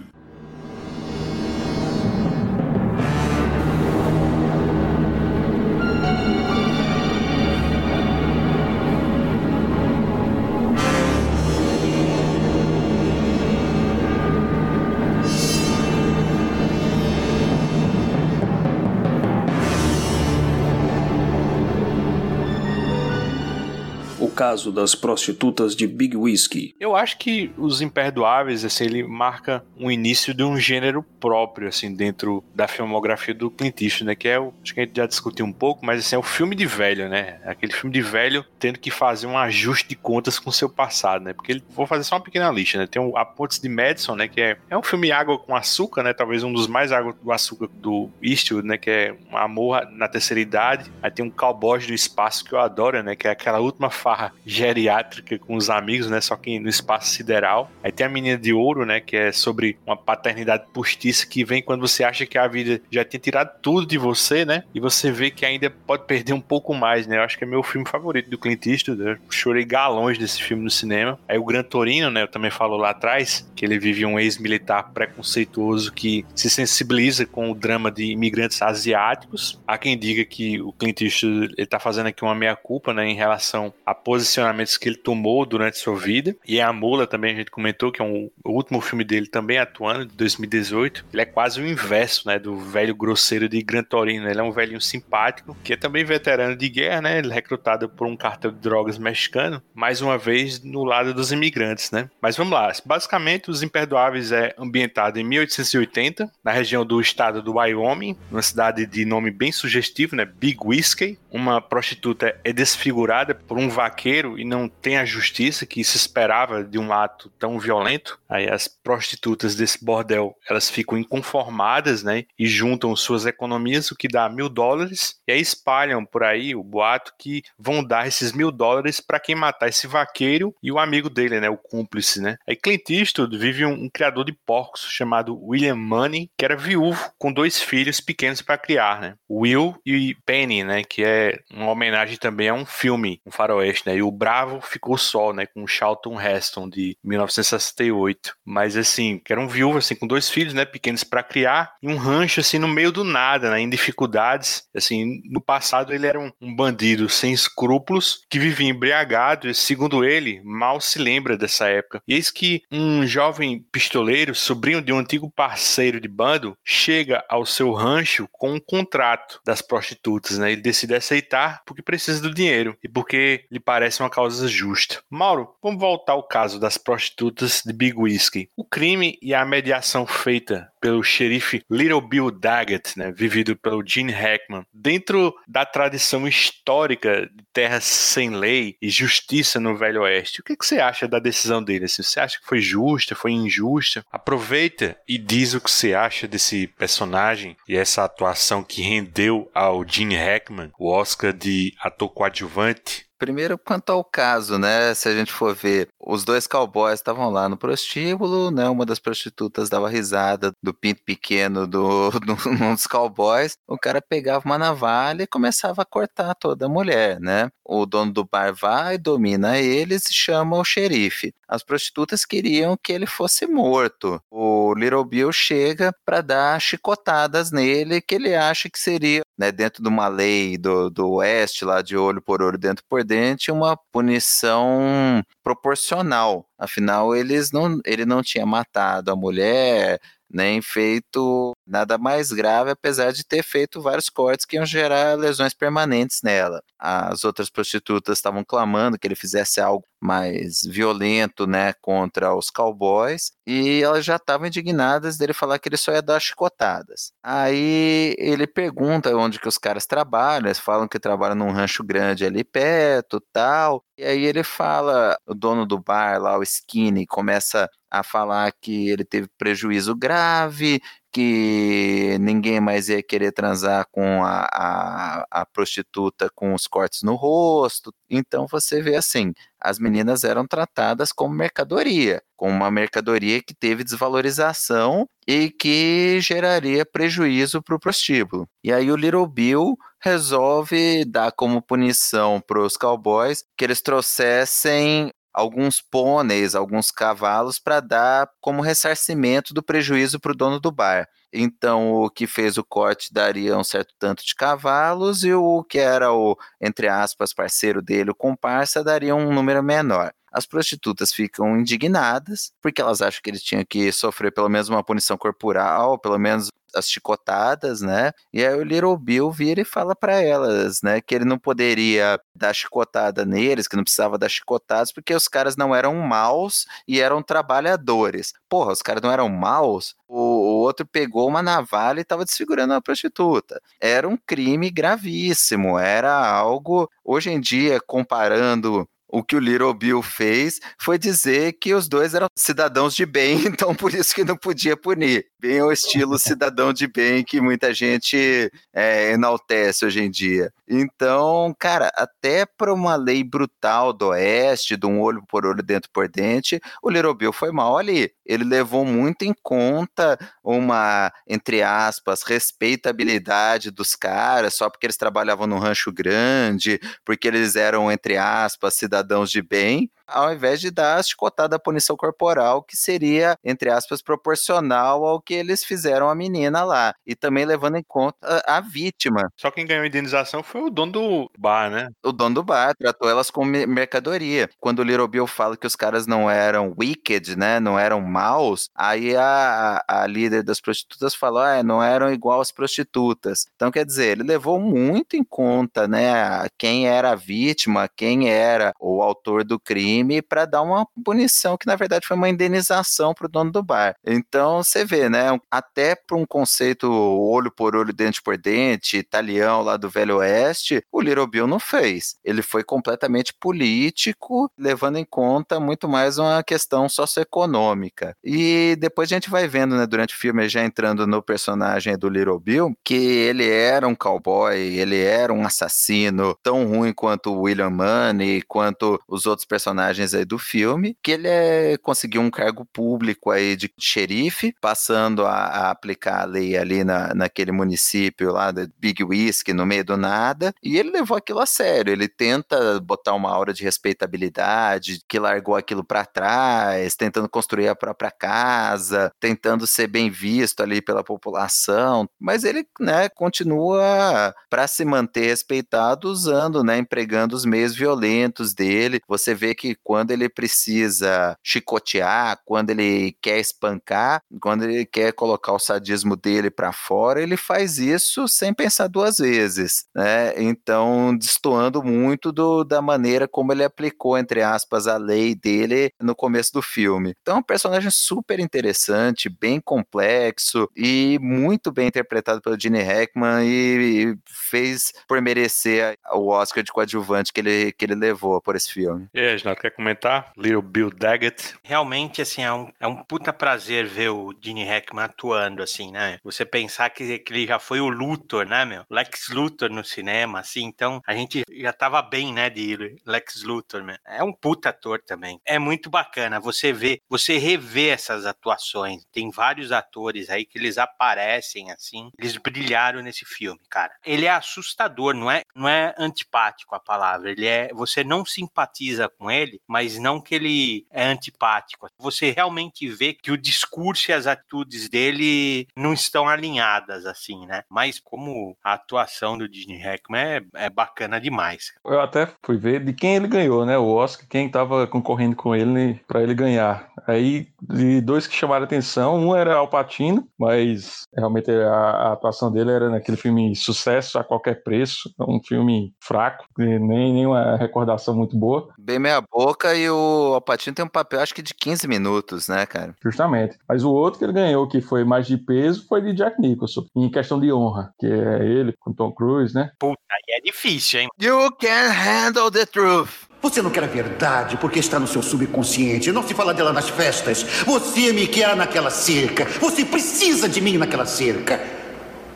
caso das prostitutas de Big Whiskey. Eu acho que Os Imperdoáveis, assim, ele marca um início de um gênero próprio, assim, dentro da filmografia do Clint Eastwood, né? Que é o, acho que a gente já discutiu um pouco, mas assim, é o filme de velho, né? Aquele filme de velho tendo que fazer um ajuste de contas com seu passado, né? Porque ele, vou fazer só uma pequena lista, né? Tem o A Pontes de Madison, né? Que é, é um filme água com açúcar, né? Talvez um dos mais água do açúcar do Eastwood, né? Que é um amor na terceira idade. Aí tem um cowboy do espaço que eu adoro, né? Que é aquela última farra geriátrica com os amigos, né? Só que no espaço sideral. Aí tem a Menina de Ouro, né? Que é sobre uma paternidade postiça que vem quando você acha que a vida já tinha tirado tudo de você, né? E você vê que ainda pode perder um pouco mais, né? Eu acho que é meu filme favorito do Clint Eastwood. Eu chorei galões desse filme no cinema. Aí o Gran Torino, né? Eu também falo lá atrás que ele vive um ex-militar preconceituoso que se sensibiliza com o drama de imigrantes asiáticos. Há quem diga que o Clint Eastwood ele tá fazendo aqui uma meia-culpa, né? Em relação a posicionamentos que ele tomou durante sua vida. E a Mula também a gente comentou que é um, o último filme dele também atuando, de 2018. Ele é quase o inverso, né? Do velho grosseiro de Gran Torino. Ele é um velhinho simpático, que é também veterano de guerra, né? Ele é recrutado por um cartel de drogas mexicano, mais uma vez no lado dos imigrantes, né? Mas vamos lá. Basicamente, Os Imperdoáveis é ambientado em 1880, na região do estado do Wyoming, numa cidade de nome bem sugestivo, né? Big Whiskey. Uma prostituta é desfigurada por um vaqueiro e não tem a justiça que se esperava de um ato tão violento. Aí as prostitutas desse bordel, elas ficam inconformadas, né? E juntam suas economias, o que dá mil dólares, e aí espalham por aí o boato que vão dar esses mil dólares para quem matar esse vaqueiro e o amigo dele, né? O cúmplice, né? Aí Clint Eastwood vive um, um criador de porcos chamado William Money, que era viúvo com dois filhos pequenos para criar, né? Will e Penny, né? Que é uma homenagem também a um filme, um faroeste, né? E o Bravo ficou só, né? Com Charlton Heston de 1968. Mas assim, que era um viúvo assim com dois filhos, né? Pequenos para criar e um rancho assim no meio do nada, né? Em dificuldades. Assim, no passado ele era um, um bandido sem escrúpulos que vivia embriagado e, segundo ele, mal se lembra dessa época. E eis que um jovem pistoleiro, sobrinho de um antigo parceiro de bando, chega ao seu rancho com um contrato das prostitutas, né? Ele decide aceitar porque precisa do dinheiro e porque lhe parece uma causa justa. Mauro, vamos voltar ao caso das prostitutas de Big Whiskey. O crime e a mediação feita pelo xerife Little Bill Daggett, né, vivido pelo Gene Hackman, dentro da tradição histórica de terras sem lei e justiça no Velho Oeste. O que, que você acha da decisão dele? Assim, você acha que foi justa, foi injusta? Aproveita e diz o que você acha desse personagem e essa atuação que rendeu ao Gene Hackman o Oscar de ator coadjuvante Primeiro, quanto ao caso, né? Se a gente for ver, os dois cowboys estavam lá no prostíbulo, né? Uma das prostitutas dava risada do pinto pequeno do, do um dos cowboys. O cara pegava uma navalha e começava a cortar toda a mulher, né? O dono do bar vai, domina eles e chama o xerife. As prostitutas queriam que ele fosse morto. O Little Bill chega para dar chicotadas nele, que ele acha que seria, né, dentro de uma lei do, do oeste, lá de olho por olho, dentro por dente, uma punição proporcional. Afinal, eles não, ele não tinha matado a mulher, nem feito nada mais grave, apesar de ter feito vários cortes que iam gerar lesões permanentes nela. As outras prostitutas estavam clamando que ele fizesse algo mais violento, né, contra os cowboys, e elas já estavam indignadas dele falar que ele só ia dar chicotadas. Aí ele pergunta onde que os caras trabalham, eles falam que trabalham num rancho grande ali perto, tal. E aí ele fala, o dono do bar lá, o Skinny, começa a falar que ele teve prejuízo grave, que ninguém mais ia querer transar com a, a, a, prostituta com os cortes no rosto. Então você vê assim, as meninas eram tratadas como mercadoria, como uma mercadoria que teve desvalorização e que geraria prejuízo para o prostíbulo. E aí o Little Bill resolve dar como punição para os cowboys que eles trouxessem alguns pôneis, alguns cavalos para dar como ressarcimento do prejuízo para o dono do bar. Então, o que fez o corte daria um certo tanto de cavalos e o que era o, entre aspas, parceiro dele, o comparsa, daria um número menor. As prostitutas ficam indignadas, porque elas acham que eles tinham que sofrer pelo menos uma punição corporal, pelo menos as chicotadas, né? E aí o Little Bill vira e fala para elas, né, que ele não poderia dar chicotada neles, que não precisava dar chicotadas, porque os caras não eram maus e eram trabalhadores. Porra, os caras não eram maus? O, o outro pegou uma navalha e estava desfigurando uma prostituta. Era um crime gravíssimo, era algo, hoje em dia, comparando o que o Little Bill fez foi dizer que os dois eram cidadãos de bem, então por isso que não podia punir. Bem o estilo cidadão de bem que muita gente é, enaltece hoje em dia. Então, cara, até para uma lei brutal do Oeste, de um olho por olho, dentro por dente, o Little Bill foi mal ali. Ele levou muito em conta uma, entre aspas, respeitabilidade dos caras, só porque eles trabalhavam num rancho grande, porque eles eram, entre aspas, cidadãos de bem, ao invés de dar a chicotada punição corporal, que seria, entre aspas, proporcional ao que eles fizeram à menina lá. E também levando em conta a, a vítima. Só quem ganhou a indenização foi o dono do bar, né? O dono do bar, tratou elas como mercadoria. Quando o Little Bill fala que os caras não eram wicked, né? Não eram maus, aí a, a líder das prostitutas falou: ah, não eram igual as prostitutas. Então, quer dizer, ele levou muito em conta, né? Quem era a vítima, quem era o autor do crime crime para dar uma punição que na verdade foi uma indenização para o dono do bar. Então você vê, né? Até para um conceito olho por olho, dente por dente, italiano lá do Velho Oeste, o Little Bill não fez. Ele foi completamente político, levando em conta muito mais uma questão socioeconômica. E depois a gente vai vendo, né, durante o filme, já entrando no personagem do Little Bill, que ele era um cowboy, ele era um assassino tão ruim quanto o William Money, quanto os outros personagens personagens aí do filme, que ele é, conseguiu um cargo público aí de xerife, passando a, a aplicar a lei ali na, naquele município lá da Big Whiskey, no meio do nada, e ele levou aquilo a sério, ele tenta botar uma aura de respeitabilidade, que largou aquilo para trás, tentando construir a própria casa, tentando ser bem visto ali pela população, mas ele, né, continua para se manter respeitado usando, né, empregando os meios violentos dele. Você vê que quando ele precisa chicotear, quando ele quer espancar, quando ele quer colocar o sadismo dele para fora, ele faz isso sem pensar duas vezes, né? Então, destoando muito do, da maneira como ele aplicou, entre aspas, a lei dele no começo do filme. Então, é um personagem super interessante, bem complexo e muito bem interpretado pelo Gene Hackman e, e fez por merecer o Oscar de coadjuvante que ele, que ele levou por esse filme. E aí, quer comentar? Little Bill Daggett. Realmente, assim, é um, é um puta prazer ver o Gene Hackman atuando, assim, né? Você pensar que, que ele já foi o Luthor, né, meu? Lex Luthor no cinema, assim, então a gente já tava bem, né, de Lex Luthor, meu. É um puta ator também. É muito bacana você ver, você rever essas atuações. Tem vários atores aí que eles aparecem, assim, eles brilharam nesse filme, cara. Ele é assustador, não é, não é antipático a palavra, ele é, você não simpatiza com ele, ele, mas não que ele é antipático. Você realmente vê que o discurso e as atitudes dele não estão alinhadas, assim, né? Mas como a atuação do Disney Hackman é, é bacana demais. Eu até fui ver de quem ele ganhou, né? O Oscar, quem estava concorrendo com ele para ele ganhar. Aí, de dois que chamaram atenção, um era Al Pacino, mas realmente a, a atuação dele era naquele filme Sucesso a Qualquer Preço, um filme fraco, nem nenhuma recordação muito boa. Bem meia boca e o Alpatino tem um papel, acho que de 15 minutos, né, cara? Justamente. Mas o outro que ele ganhou, que foi mais de peso, foi de Jack Nicholson, em questão de honra, que é ele com Tom Cruise, né? Puta, aí é difícil, hein? You can handle the truth. Você não quer a verdade porque está no seu subconsciente. Não se fala dela nas festas. Você me quer naquela cerca. Você precisa de mim naquela cerca.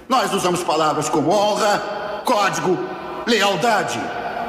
Nós usamos palavras como honra, código, lealdade.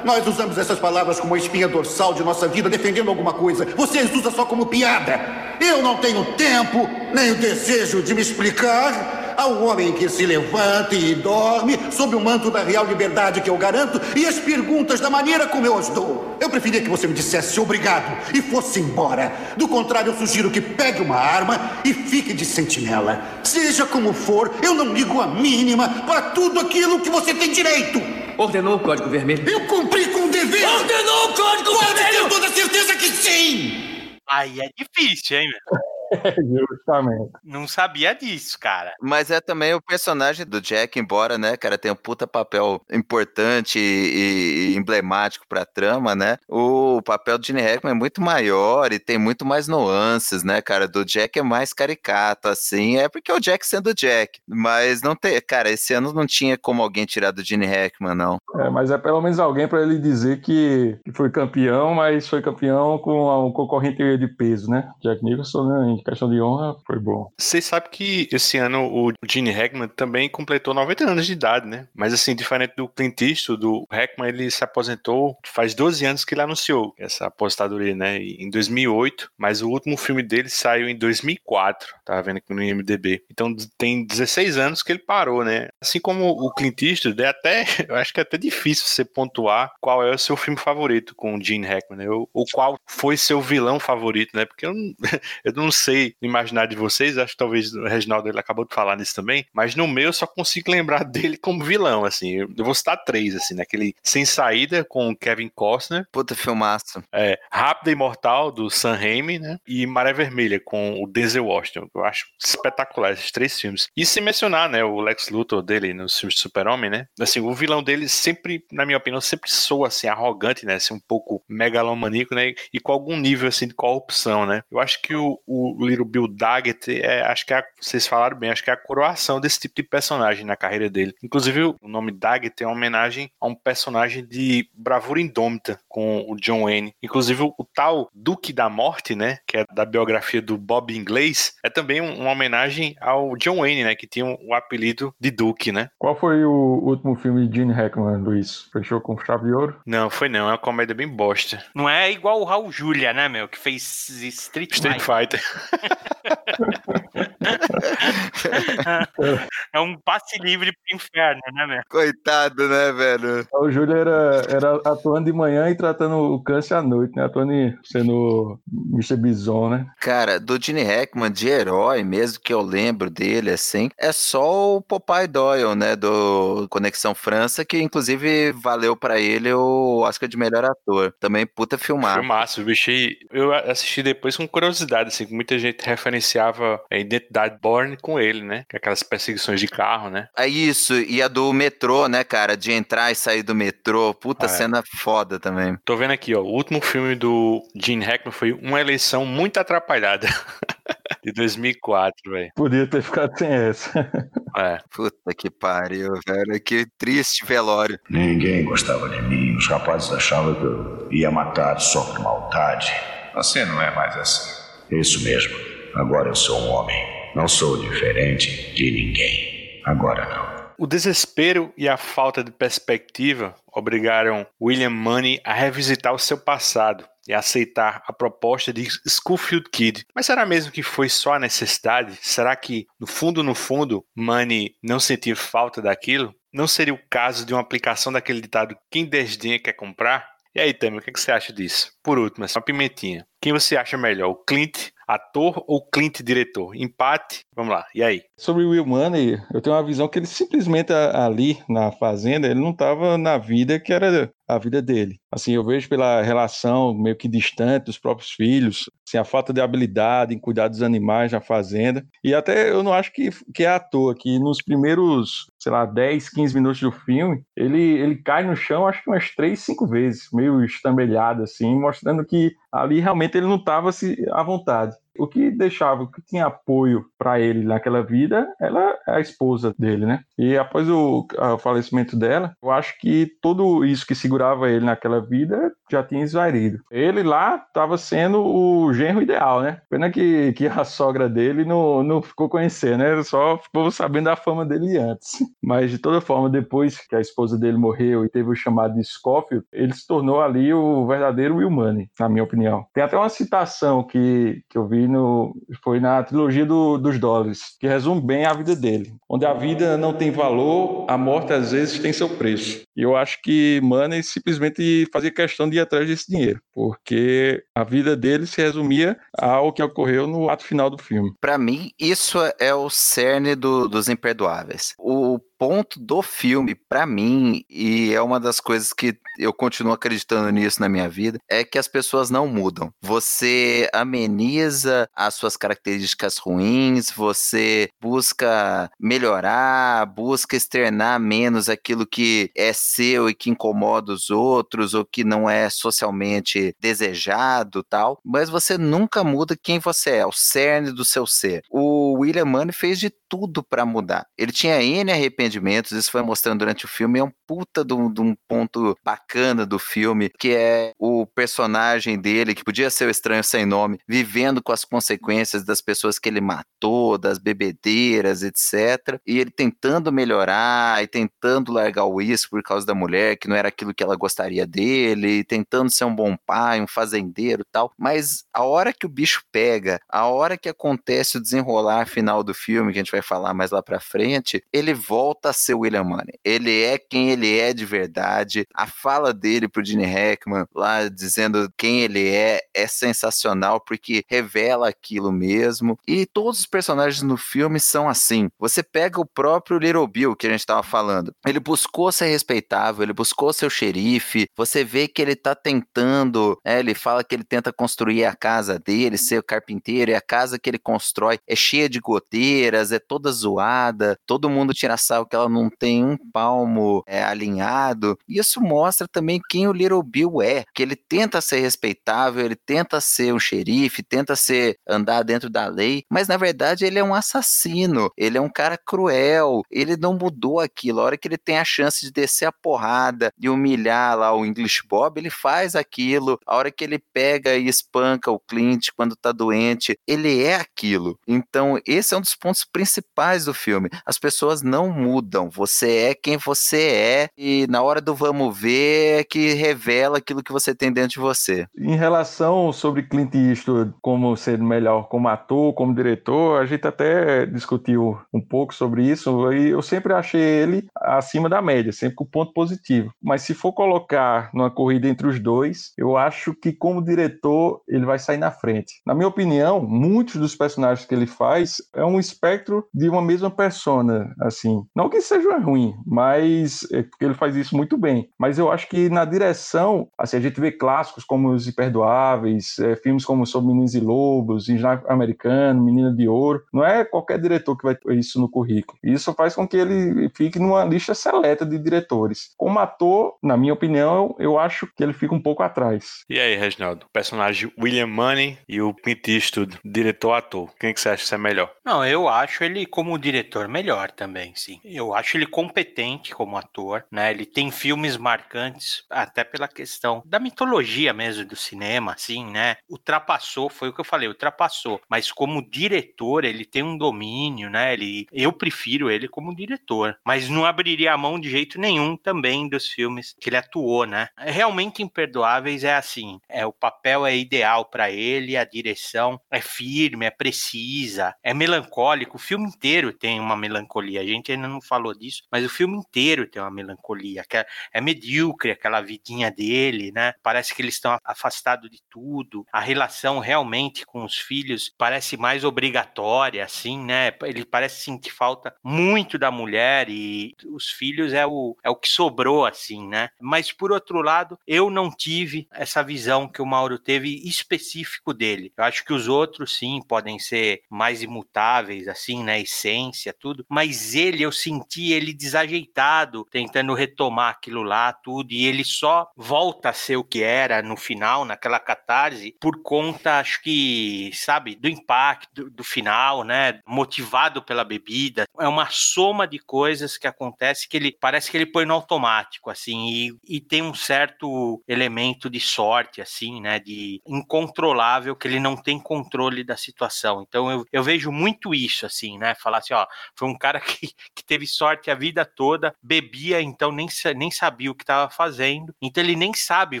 Nós usamos essas palavras como a espinha dorsal de nossa vida, defendendo alguma coisa. Vocês usam só como piada. Eu não tenho tempo nem o desejo de me explicar a um homem que se levanta e dorme sob o manto da real liberdade que eu garanto e as perguntas da maneira como eu as dou. Eu preferia que você me dissesse obrigado e fosse embora. Do contrário, eu sugiro que pegue uma arma e fique de sentinela. Seja como for, eu não ligo a mínima para tudo aquilo que você tem direito. Ordenou o código vermelho? Eu cumpri com dever! Ordenou o código Pode vermelho! ter toda certeza que sim! Aí é difícil, hein, meu? Justamente. Não sabia disso, cara. Mas é também o personagem do Jack, embora, né, cara, tenha um puta papel importante e, e emblemático pra trama, né? O papel do Gene Hackman é muito maior e tem muito mais nuances, né, cara? Do Jack é mais caricato, assim. É porque é o Jack sendo o Jack. Mas não tem. Cara, esse ano não tinha como alguém tirar do Gene Hackman, não. É, mas é pelo menos alguém para ele dizer que, que foi campeão, mas foi campeão com um concorrente de peso, né? Jack Nicholson, né, questão de honra, foi bom. Vocês sabem que esse ano o Gene Hackman também completou 90 anos de idade, né? Mas assim, diferente do Clint Eastwood, do Hackman, ele se aposentou faz 12 anos que ele anunciou essa aposentadoria, né? Em 2008, mas o último filme dele saiu em 2004, tava vendo aqui no IMDB. Então tem 16 anos que ele parou, né? Assim como o Clint Eastwood, é até, eu acho que é até difícil você pontuar qual é o seu filme favorito com o Gene Hackman, né? Ou, qual foi seu vilão favorito, né? Porque eu eu não sei imaginar de vocês, acho que talvez o Reginaldo ele acabou de falar nisso também, mas no meu eu só consigo lembrar dele como vilão, assim. Eu vou citar três, assim, naquele Sem Saída com o Kevin Costner. Puta filmaço. É, Rápida e Mortal, do Sam Raimi, né? E Maré Vermelha, com o Denzel Washington. Eu acho espetacular esses três filmes. E se mencionar, né, o Lex Luthor dele nos filmes de Super-Homem, né? Assim, o vilão dele sempre, na minha opinião, sempre soa, assim, arrogante, né? Assim, um pouco megalomaníaco, né? E com algum nível, assim, de corrupção, né? Eu acho que o, o Little Bill Daggett, é, acho que é, vocês falaram bem, acho que é a coroação desse tipo de personagem na carreira dele. Inclusive, o nome Daggett é uma homenagem a um personagem de bravura indômita com o John Wayne. Inclusive, o, tal Duque da Morte, né, que é da biografia do Bob Inglês, é também um- uma homenagem ao John Wayne, né, que tinha o, o apelido de Duque, né? Qual foi o último filme de Gene Hackman, Luiz? Fechou com chave de ouro? Não, foi não, é uma comédia bem bosta. Não é igual o Raul Julia, né, meu? Que fez Street, Street Fighter. É um passe livre pro inferno, né, meu? Coitado, né, velho? O Júlio era, era atuando de manhã e tratando o câncer à noite, né? Atuando sendo Mr. Bison, né? Cara, do Gene Hackman, de herói mesmo, que eu lembro dele, assim, é só o Popeye Doyle, né, do Conexão França, que inclusive valeu pra ele o Oscar de melhor ator. Também puta filmar. Filmaço, bicho. E eu assisti depois com curiosidade, assim, que muita gente referenciava a identidade Born com ele, né? Que é Aquelas perseguições de carro, né? É isso, e a do metrô, né, cara, de entrar e sair do metrô, puta Ah, é. cena foda também. Tô vendo aqui, ó. O último filme do Gene Hackman foi Uma Eleição Muito Atrapalhada. de 2004, velho. Podia ter ficado sem essa. É. Puta que pariu, velho, que triste velório. Ninguém gostava de mim. Os rapazes achavam que eu ia matar só por maldade. Você não é mais assim. Isso mesmo. Agora eu sou um homem. Não sou diferente de ninguém. Agora não. O desespero e a falta de perspectiva obrigaram William Money a revisitar o seu passado e aceitar a proposta de Schoolfield Kid. Mas será mesmo que foi só a necessidade? Será que, no fundo, no fundo, Money não sentia falta daquilo? Não seria o caso de uma aplicação daquele ditado quem desdenha quer comprar? E aí, Tamer, o que, é que você acha disso? Por último, essa pimentinha. Quem você acha melhor, o Clint ator ou Clint diretor? Empate? Vamos lá, e aí? Sobre o Will Money, eu tenho uma visão que ele simplesmente ali na fazenda, ele não estava na vida que era a vida dele. Assim, eu vejo pela relação meio que distante dos próprios filhos, assim, a falta de habilidade em cuidar dos animais na fazenda. E até eu não acho que, que é à toa que nos primeiros, sei lá, 10, 15 minutos do filme, ele, ele cai no chão acho que umas 3, 5 vezes, meio estambelhado assim, mostrando que ali realmente ele não estava à vontade. O que deixava, o que tinha apoio para ele naquela vida, ela é a esposa dele, né? E após o, o falecimento dela, eu acho que tudo isso que segurava ele naquela vida já tinha esvaído. Ele lá estava sendo o genro ideal, né? Pena que, que a sogra dele não, não ficou conhecendo, né? Só ficou sabendo da fama dele antes. Mas de toda forma, depois que a esposa dele morreu e teve o chamado de Scofield, ele se tornou ali o verdadeiro Will Money, na minha opinião. Tem até uma citação que, que eu vi no, foi na trilogia do, dos dólares, que resume bem a vida dele. Onde a vida não tem valor, a morte às vezes tem seu preço. E eu acho que Money simplesmente fazia questão de ir atrás desse dinheiro, porque a vida dele se resumia ao que ocorreu no ato final do filme. Para mim, isso é o cerne do, dos imperdoáveis. O ponto do filme, para mim, e é uma das coisas que eu continuo acreditando nisso na minha vida, é que as pessoas não mudam. Você ameniza as suas características ruins, você busca melhorar, busca externar menos aquilo que é seu e que incomoda os outros ou que não é socialmente desejado, tal, mas você nunca muda quem você é, o cerne do seu ser. O William Money fez de tudo para mudar. Ele tinha N arrependimentos, isso foi mostrando durante o filme, é um puta de um, de um, ponto bacana do filme, que é o personagem dele, que podia ser o estranho sem nome, vivendo com as consequências das pessoas que ele matou, das bebedeiras, etc. E ele tentando melhorar e tentando largar o uísque por causa da mulher, que não era aquilo que ela gostaria dele, tentando ser um bom pai, um fazendeiro tal. Mas a hora que o bicho pega, a hora que acontece o desenrolar final do filme, que a gente vai falar mais lá pra frente, ele volta a ser William Money. Ele é quem ele é de verdade. A fala dele pro Gene Hackman, lá dizendo quem ele é, é sensacional porque revela aquilo mesmo. E todos os personagens no filme são assim. Você pega o próprio Little Bill, que a gente estava falando. Ele buscou ser respeitável, ele buscou ser o xerife. Você vê que ele tá tentando, é, ele fala que ele tenta construir a casa dele, ser o carpinteiro, e a casa que ele constrói é cheia de goteiras, é toda zoada, todo mundo tira sal que ela não tem um palmo é, alinhado. Isso mostra também quem o Little Bill é, que ele tenta ser respeitável, ele tenta ser um xerife, tenta ser andar dentro da lei, mas na verdade ele é um assassino, ele é um cara cruel, ele não mudou aquilo. A hora que ele tem a chance de descer a porrada e humilhar lá o English Bob, ele faz aquilo. A hora que ele pega e espanca o Clint quando tá doente, ele é aquilo. Então, esse é um dos pontos principais do filme. As pessoas não mudam, você é quem você é e na hora do vamos ver é que revela aquilo que você tem dentro de você. Em relação sobre Clint Eastwood como ser melhor como ator, como diretor, a gente até discutiu um pouco sobre isso e eu sempre achei ele acima da média, sempre com ponto positivo. Mas se for colocar numa corrida entre os dois, eu acho que como diretor ele vai sair na frente. Na minha opinião, muitos dos personagens que ele faz é um espectro de uma mesma persona, assim. Não que seja ruim, mas é porque ele faz isso muito bem. Mas eu acho que na direção, assim, a gente vê clássicos como Os Imperdoáveis, é, filmes como Sobre Meninos e Lobos, Engenho Americano, Menina de Ouro. Não é qualquer diretor que vai ter isso no currículo. Isso faz com que ele fique numa lista seleta de diretores. Como ator, na minha opinião, eu acho que ele fica um pouco atrás. E aí, Reginaldo? O personagem William Money e o Clint Eastwood, diretor-ator. Quem que você acha que é melhor? Não, eu acho ele como diretor melhor também, sim. Eu acho ele competente como ator, né? Ele tem filmes marcantes, até pela questão da mitologia mesmo do cinema, assim, né? Ultrapassou, foi o que eu falei, ultrapassou. Mas como diretor, ele tem um domínio, né? Ele, eu prefiro ele como diretor, mas não abriria a mão de jeito nenhum também dos filmes que ele atuou, né? É realmente Imperdoáveis é assim, é o papel é ideal para ele, a direção é firme, é precisa, é melancólico. O filme inteiro tem uma melancolia. A gente ainda não falou disso, mas o filme inteiro tem uma melancolia. Que é, é medíocre aquela vidinha dele, né? Parece que eles estão afastados de tudo. A relação realmente com os filhos parece mais obrigatória, assim, né? Ele parece sentir falta muito da mulher e os filhos é o, é o que sobrou, assim, né? Mas por outro lado, eu não tive essa visão que o Mauro teve específico dele. Eu acho que os outros, sim, podem ser mais imutáveis, assim, na essência, tudo, mas ele, eu senti ele desajeitado, tentando retomar aquilo lá, tudo, e ele só volta a ser o que era no final, naquela catarse, por conta, acho que, sabe, do impacto do, final, né? Motivado pela bebida. É uma soma de coisas que acontece que ele parece que ele põe no automático, assim, e, e tem um certo elemento de sorte, assim, né? De incontrolável, que ele não tem controle da situação. Então eu, eu vejo muito isso, assim, né? Falar assim, ó, foi um cara que, que teve sorte a vida toda, bebia, então nem, nem sabia o que estava fazendo, então ele nem sabe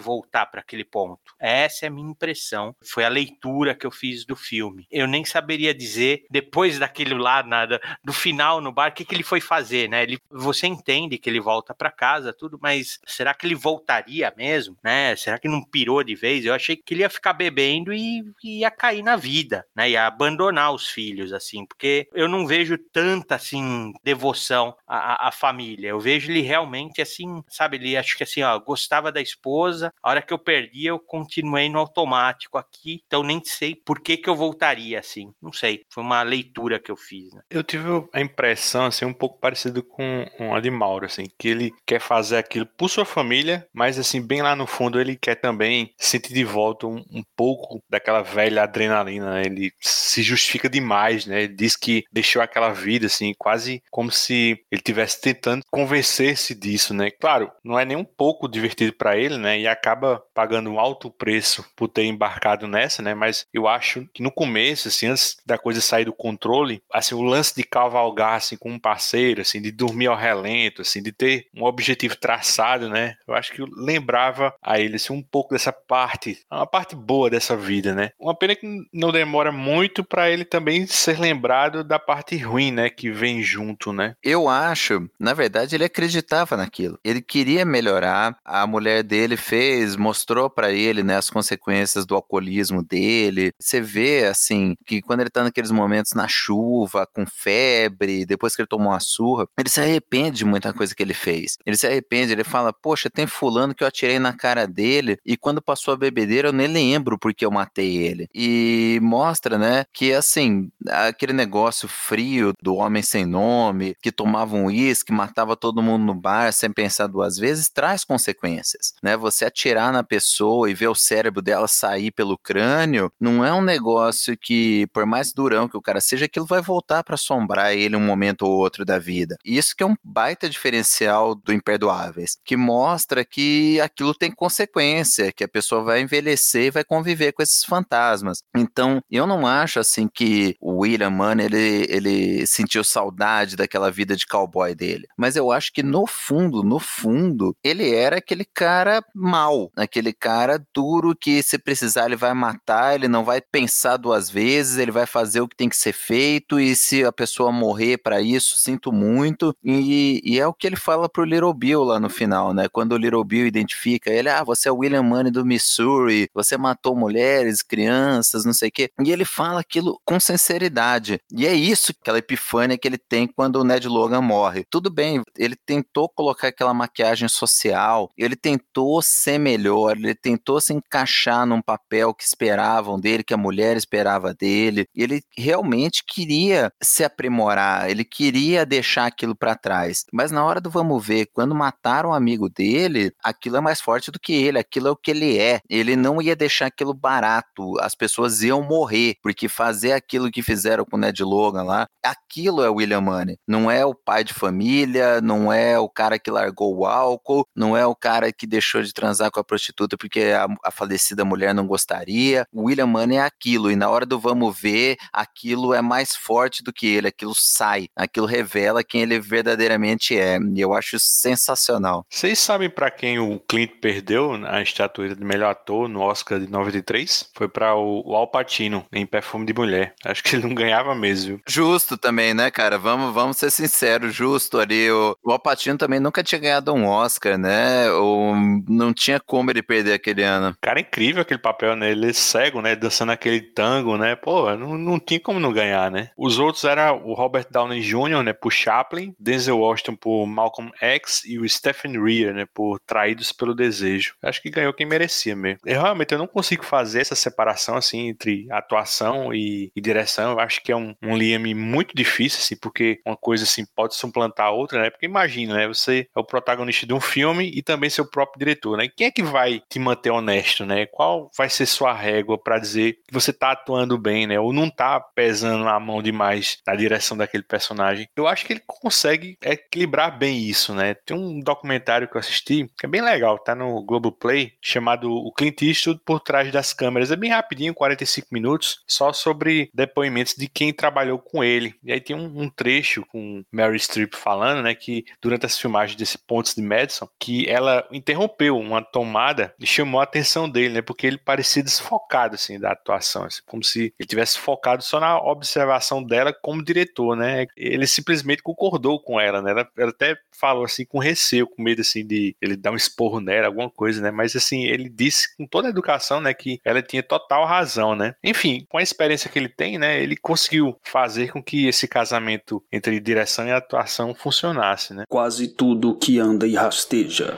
voltar para aquele ponto. Essa é a minha impressão. Foi a leitura que eu fiz do filme. Eu nem saberia dizer, depois daquele lá, nada, do final no bar, o que, que ele foi fazer, né? Ele, você entende que ele volta para casa, tudo, mas será que ele voltaria mesmo, né? Será que não pirou de vez? Eu achei que ele ia ficar bebendo e ia cair na vida, né? Ia abandonar os filhos, assim, porque eu não vejo tanta, assim, devoção à, à família. Eu vejo ele realmente, assim, sabe? Ele acho que assim, ó, gostava da esposa. A hora que eu perdi, eu continuei no automático aqui, então nem sei por que que eu voltaria, assim. Não sei. Foi uma leitura que eu fiz, né? Eu tive a impressão, assim, um pouco parecido com, com a de Mauro, assim, que ele quer fazer aquilo por sua família, mas, assim, bem lá no fundo ele quer também sentir de volta um, um pouco daquela velha adrenalina, né? Ele se justifica demais, né? Ele diz que deixou aquela vida, assim, quase como se ele estivesse tentando convencer-se disso, né? Claro, não é nem um pouco divertido para ele, né? E acaba pagando um alto preço por ter embarcado nessa, né? Mas eu acho que no começo, assim, antes da coisa sair do controle, assim, o lance de cavalgar, assim, com um parceiro, assim, de dormir ao relento, assim, de ter um objetivo traçado, né? Eu acho que lembrava a ele, assim, um pouco dessa parte, uma parte boa dessa vida, né? Uma pena que não demora muito para ele também ser lembrado da parte ruim, né? Que vem junto, né? Eu acho, na verdade, ele acreditava naquilo. Ele queria melhorar. A mulher dele fez, mostrou para ele, né, as consequências do alcoolismo dele. Você vê, assim, que quando ele tá naqueles momentos na chuva, com febre, depois que ele tomou uma surra, ele se arrepende de muita coisa que ele fez. Ele se arrepende, ele fala, poxa, tem fulano que eu atirei na cara dele e quando passou a bebedeira eu nem lembro porque eu matei ele. E mostra, né, que assim, aquele negócio frio do homem sem nome, que tomava um uísque, matava todo mundo no bar sem pensar duas vezes, traz consequências, né? Você atirar na pessoa e ver o cérebro dela sair pelo crânio, não é um negócio que, por mais durão que o cara seja, aquilo vai voltar para assombrar ele um momento ou outro da vida. E isso que é um baita diferencial do Imperdoáveis, que mostra que aquilo tem consequência, que a pessoa vai envelhecer e vai conviver com esses fantasmas. Então, eu não acho assim que o William Mann ele, ele sentiu saudade daquela vida de cowboy dele, mas eu acho que no fundo, no fundo, ele era aquele cara mal, aquele cara duro que se precisar ele vai matar, ele não vai pensar duas vezes, ele vai fazer o que tem que ser feito e se a pessoa morrer para isso, sinto muito. E, e, é o que ele fala pro Little Bill lá no final, né? Quando o Little Bill identifica ele, ah, você é o William Money do Missouri, você matou mulheres, crianças, não sei o quê. E ele fala aquilo com sinceridade. E é isso, aquela epifânia que ele tem quando o Ned Logan morre. Tudo bem, ele tentou colocar aquela maquiagem social, ele tentou ser melhor, ele tentou se encaixar num papel que esperavam dele, que a mulher esperava dele. Ele realmente queria se aprimorar, ele queria deixar aquilo para trás. Mas na hora do vamos ver, quando mataram um amigo dele, aquilo é mais forte do que ele, aquilo é o que ele é. Ele não ia deixar aquilo barato, as pessoas iam morrer, porque fazer aquilo que fizeram com o Ned Logan lá, aquilo é William Money. Não é o pai de família, não é o cara que largou o álcool, não é o cara que deixou de transar com a prostituta porque a, a falecida mulher não gostaria. O William Money é aquilo, e na hora do vamos ver, aquilo é mais forte do que ele, aquilo sai, aquilo revela quem ele verdadeiramente é. E eu acho sensacional. Vocês sabem para quem o Clint perdeu a estatueta de melhor ator no Oscar de 93? Foi para o, o Al Pacino em Perfume de Mulher. Acho que ele não ganhava mesmo. Justo também, né, cara? Vamos, vamos ser sinceros, justo ali. O, o Al Pacino também nunca tinha ganhado um Oscar, né? Ou não tinha como ele perder aquele ano. Cara, incrível aquele papel, né? Ele é cego, né? Dançando aquele tango, né? Pô, não, não tinha como não ganhar, né? Os outros eram o Robert Downey Jr., né? Por Chaplin, Denzel Washington por Malcolm X e o Stephen Rea, né? Por Traídos pelo Desejo. Acho que ganhou quem merecia mesmo. Eu, realmente eu não consigo fazer essa separação, assim, entre atuação e, e direção. Eu acho que é um, um liame muito difícil, assim, porque uma coisa, assim, pode suplantar outra, né? Porque imagina, né? Você é o protagonista de um filme e também seu próprio diretor, né? Quem é que vai te manter honesto, né? Qual vai ser sua régua para dizer que você tá atuando bem, né? Ou não tá pesando a mão demais na direção daquele personagem. Eu acho que ele consegue equilibrar bem isso, né? Tem um documentário que eu assisti que é bem legal, tá no Globoplay, chamado O Clint Eastwood por trás das câmeras. É bem rapidinho, 45 minutos, só sobre depoimentos de quem trabalhou com ele. E aí tem um, um trecho com Mary Streep falando, né, que durante as filmagens desse Pontos de Madison, que ela interrompeu uma tomada e chamou a atenção dele, né, porque ele parecia desfocado, assim, da atuação, assim, como se ele tivesse focado só na observação dela como diretor, né? Ele simplesmente concordou com ela, né? Ela, ela até falou assim com receio, com medo assim de ele dar um esporro nela, alguma coisa, né? Mas assim, ele disse com toda a educação, né, que ela tinha total razão, né? Enfim, com a experiência que ele tem, né, ele conseguiu fazer com que esse casamento entre direção e atuação funcionasse, né? Quase tudo que anda e rasteja.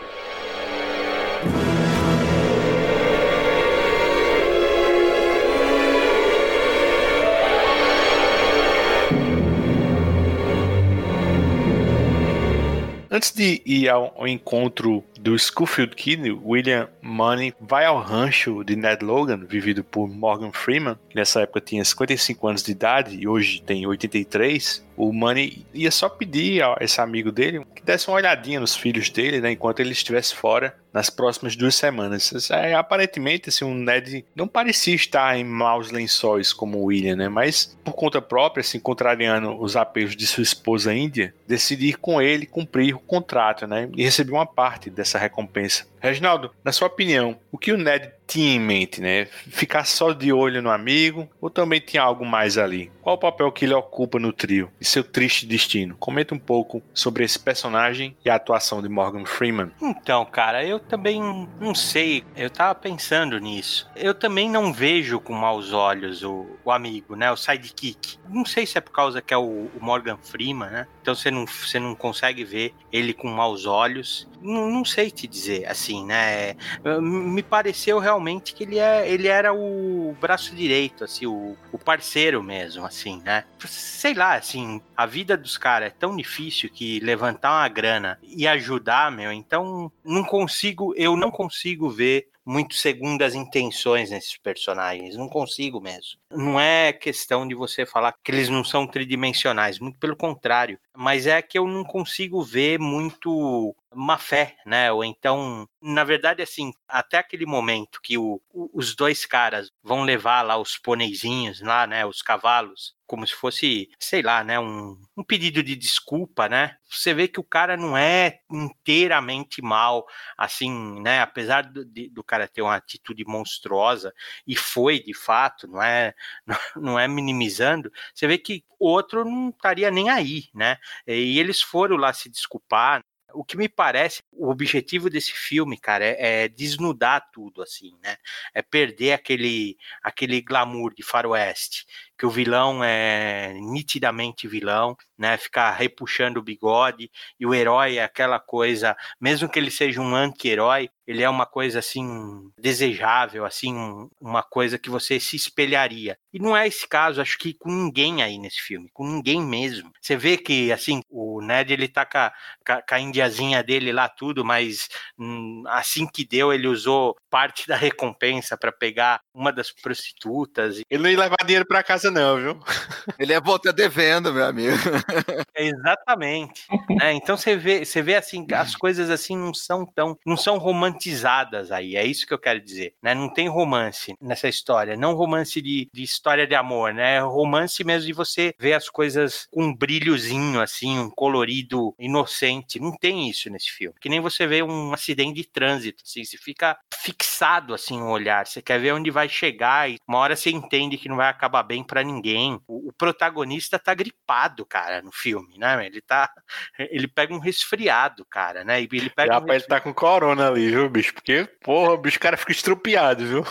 Antes de ir ao, encontro do Schofield Kid, William Money vai ao rancho de Ned Logan, vivido por Morgan Freeman, que nessa época tinha 55 anos de idade e hoje tem 83. O Money ia só pedir a esse amigo dele que desse uma olhadinha nos filhos dele, né, enquanto ele estivesse fora nas próximas duas semanas. É, aparentemente, assim, o Ned não parecia estar em maus lençóis como o William, né, mas por conta própria, assim, contrariando os apelos de sua esposa índia, decidiu ir com ele cumprir o contrato, né, e receber uma parte dessa recompensa. Reginaldo, na sua opinião, o que o Ned tinha em mente, né? Ficar só de olho no amigo ou também tinha algo mais ali? Qual o papel que ele ocupa no trio e seu triste destino? Comenta um pouco sobre esse personagem e a atuação de Morgan Freeman. Então, cara, eu também não sei. Eu tava pensando nisso. Eu também não vejo com maus olhos o, o amigo, né? O sidekick. Não sei se é por causa que é o, o Morgan Freeman, né? Então você não, você não consegue ver ele com maus olhos. Não, não sei te dizer, assim, né? Me pareceu realmente que ele, é, ele era o braço direito, assim, o, o parceiro mesmo, assim, né? Sei lá, assim, a vida dos caras é tão difícil que levantar uma grana e ajudar, meu, então não consigo, eu não consigo ver muito segundas intenções nesses personagens. Não consigo mesmo. Não é questão de você falar que eles não são tridimensionais, muito pelo contrário. Mas é que eu não consigo ver muito má fé, né? Ou então, na verdade, assim, até aquele momento que o, os dois caras vão levar lá os pôneizinhos lá, né? Os cavalos como se fosse, sei lá, né, um, um pedido de desculpa, né? Você vê que o cara não é inteiramente mal, assim, né? Apesar do, do cara ter uma atitude monstruosa, e foi de fato, não é, não é minimizando, você vê que outro não estaria nem aí, né? E eles foram lá se desculpar, o que me parece, o objetivo desse filme, cara, é, é, desnudar tudo, assim, né? É perder aquele, aquele glamour de faroeste que o vilão é nitidamente vilão, né? Ficar repuxando o bigode e o herói é aquela coisa, mesmo que ele seja um anti-herói, ele é uma coisa assim desejável, assim, uma coisa que você se espelharia. E não é esse caso, acho que com ninguém aí nesse filme, com ninguém mesmo. Você vê que assim, o Ned ele tá com a, com a indiazinha dele lá tudo, mas hum, assim que deu, ele usou parte da recompensa para pegar uma das prostitutas. Ele não ia levar dinheiro para casa não, viu? Ele é volta devendo, meu amigo. Exatamente. É, então você vê, você vê assim, as coisas assim não são tão, não são romantizadas aí. É isso que eu quero dizer, né? Não tem romance nessa história, não romance de, de história de amor, né? Romance mesmo de você ver as coisas com um brilhozinho assim, um colorido inocente. Não tem isso nesse filme. Que nem você vê um acidente de trânsito, assim, você fica fixado assim no olhar. Você quer ver onde vai chegar e uma hora você entende que não vai acabar bem para ninguém. O, o, protagonista tá gripado, cara, no filme, né? Ele tá. Ele pega um resfriado, cara, né? E ele pega. Já um ele tá com corona ali, viu, bicho? Porque, porra, o bicho, cara fica estrupiado, viu?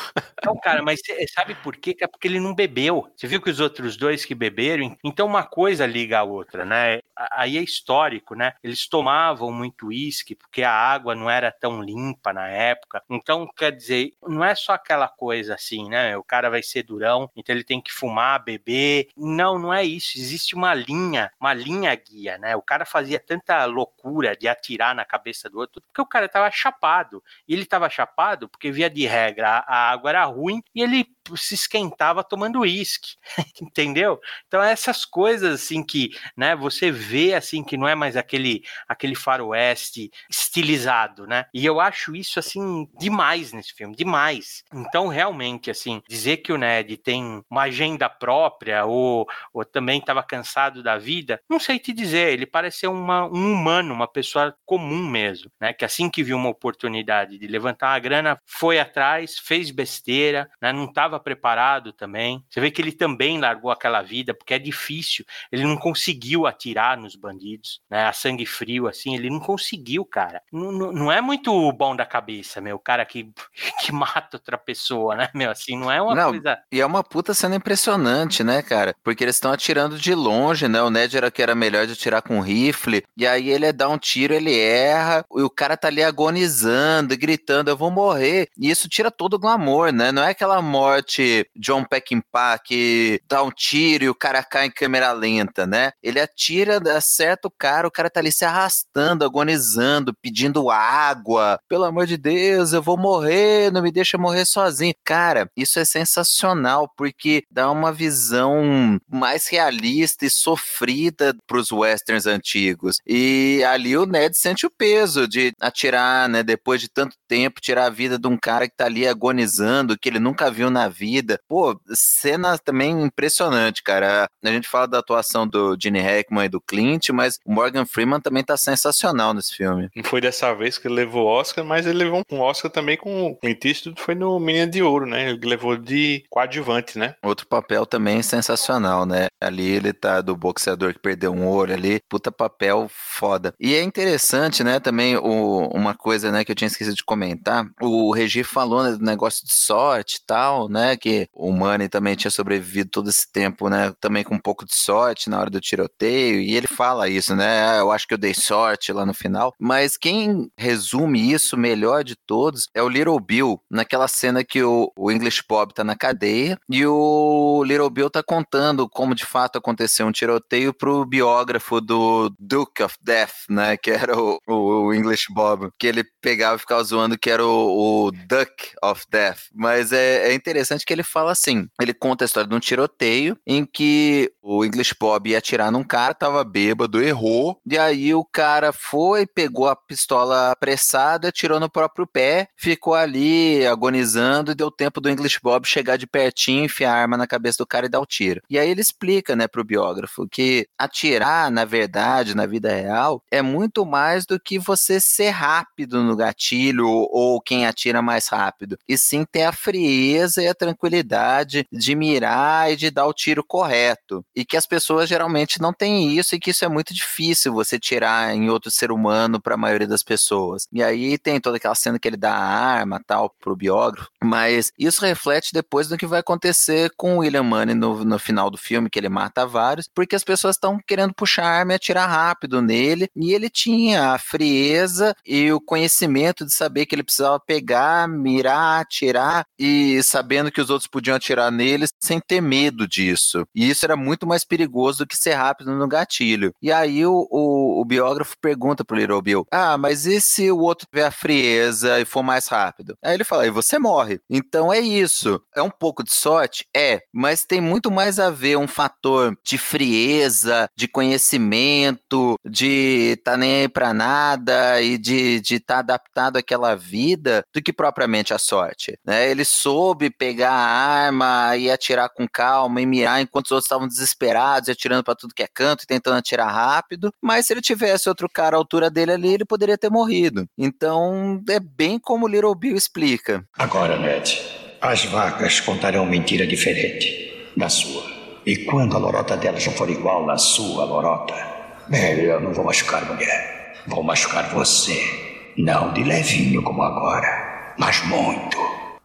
Não, cara, mas sabe por quê? É porque ele não bebeu. Você viu que os outros dois que beberam, então uma coisa liga a outra, né? Aí é histórico, né? Eles tomavam muito uísque porque a água não era tão limpa na época. Então, quer dizer, não é só aquela coisa assim, né? O cara vai ser durão, então ele tem que fumar, beber. Não, não é isso. Existe uma linha, uma linha guia, né? O cara fazia tanta loucura de atirar na cabeça do outro porque o cara tava chapado. E ele tava chapado porque, via de regra, a água era ruim e ele se esquentava tomando uísque, entendeu? Então essas coisas assim que, né, você vê assim que não é mais aquele aquele faroeste estilizado, né? E eu acho isso assim demais nesse filme, demais. Então realmente assim, dizer que o Ned tem uma agenda própria ou, ou também estava cansado da vida, não sei te dizer, ele parece uma, um humano, uma pessoa comum mesmo, né? Que assim que viu uma oportunidade de levantar a grana, foi atrás, fez besteira, né? Não estava estava preparado também. Você vê que ele também largou aquela vida, porque é difícil. Ele não conseguiu atirar nos bandidos, né? A sangue frio, assim, ele não conseguiu, cara. Não, não, não é muito bom da cabeça, meu. O cara que, que mata outra pessoa, né, meu? Assim, não é uma Não, coisa. E é uma puta cena impressionante, né, cara? Porque eles estão atirando de longe, né? O Ned era que era melhor de atirar com rifle. E aí ele dá um tiro, ele erra. E o cara tá ali agonizando, gritando, eu vou morrer. E isso tira todo o glamour, né? Não é aquela morte John Peckinpah que dá um tiro e o cara cai em câmera lenta, né? Ele atira, acerta o cara, o cara tá ali se arrastando, agonizando, pedindo água. Pelo amor de Deus, eu vou morrer, não me deixa morrer sozinho. Cara, isso é sensacional, porque dá uma visão mais realista e sofrida pros westerns antigos. E ali o Ned sente o peso de atirar, né, depois de tanto tempo, tirar a vida de um cara que tá ali agonizando, que ele nunca viu na vida. Pô, cena também impressionante, cara. A gente fala da atuação do Gene Hackman e do Clint, mas o Morgan Freeman também tá sensacional nesse filme. Não foi dessa vez que ele levou o Oscar, mas ele levou um Oscar também com o Clint Eastwood, foi no Menina de Ouro, né? Ele levou de coadjuvante, né? Outro papel também sensacional, né? Ali ele tá do boxeador que perdeu um olho ali, puta papel foda. E é interessante, né, também o, uma coisa, né, que eu tinha esquecido de comentar, o Regi falou né, do negócio de sorte e tal, né, que o Manny também tinha sobrevivido todo esse tempo, né, também com um pouco de sorte na hora do tiroteio, e ele fala isso, né, "Ah, eu acho que eu dei sorte lá no final, mas quem resume isso melhor de todos é o Little Bill, naquela cena que o, o English Bob tá na cadeia, e o Little Bill tá contando como de fato aconteceu um tiroteio pro biógrafo do Duke of Death, né, que era o, o English Bob, que ele pegava e ficava zoando que era o, o Duck of Death, mas é, é interessante que ele fala assim, ele conta a história de um tiroteio em que o English Bob ia atirar num cara, tava bêbado, errou, e aí o cara foi, pegou a pistola apressada, atirou no próprio pé, ficou ali agonizando e deu tempo do English Bob chegar de pertinho, enfiar a arma na cabeça do cara e dar o tiro. E aí ele explica, né, pro biógrafo que atirar, na verdade, na vida real, é muito mais do que você ser rápido no gatilho ou quem atira mais rápido, e sim ter a frieza e a tranquilidade de mirar e de dar o tiro correto. E que as pessoas geralmente não têm isso e que isso é muito difícil você tirar em outro ser humano para a maioria das pessoas. E aí tem toda aquela cena que ele dá a arma tal pro biógrafo, mas isso reflete depois do que vai acontecer com o William Money no, no final do filme, que ele mata vários, porque as pessoas estão querendo puxar a arma e atirar rápido nele, e ele tinha a frieza e o conhecimento de saber que ele precisava pegar, mirar, atirar, e sabendo que os outros podiam atirar nele sem ter medo disso. E isso era muito mais perigoso do que ser rápido no gatilho. E aí o, o, o biógrafo pergunta pro Little Bill: Ah, mas e se o outro tiver a frieza e for mais rápido? Aí ele fala: E você morre. Então é isso. É um pouco de sorte? É, mas tem muito mais a ver um fator de frieza, de conhecimento, de tá nem aí pra nada e de estar tá adaptado àquela vida do que propriamente a sorte. Né? Ele soube pegar a arma e atirar com calma e mirar enquanto os outros estavam desesperados e atirando para tudo que é canto e tentando atirar rápido. Mas se ele tivesse outro cara à altura dele ali, ele poderia ter morrido. Então é bem como Little Bill explica. Agora, Ned, as vacas contarão mentira diferente da sua. E quando a lorota delas não for igual na sua lorota, bem, eu não vou machucar mulher. Vou machucar você. Não de levinho como agora, mas muito.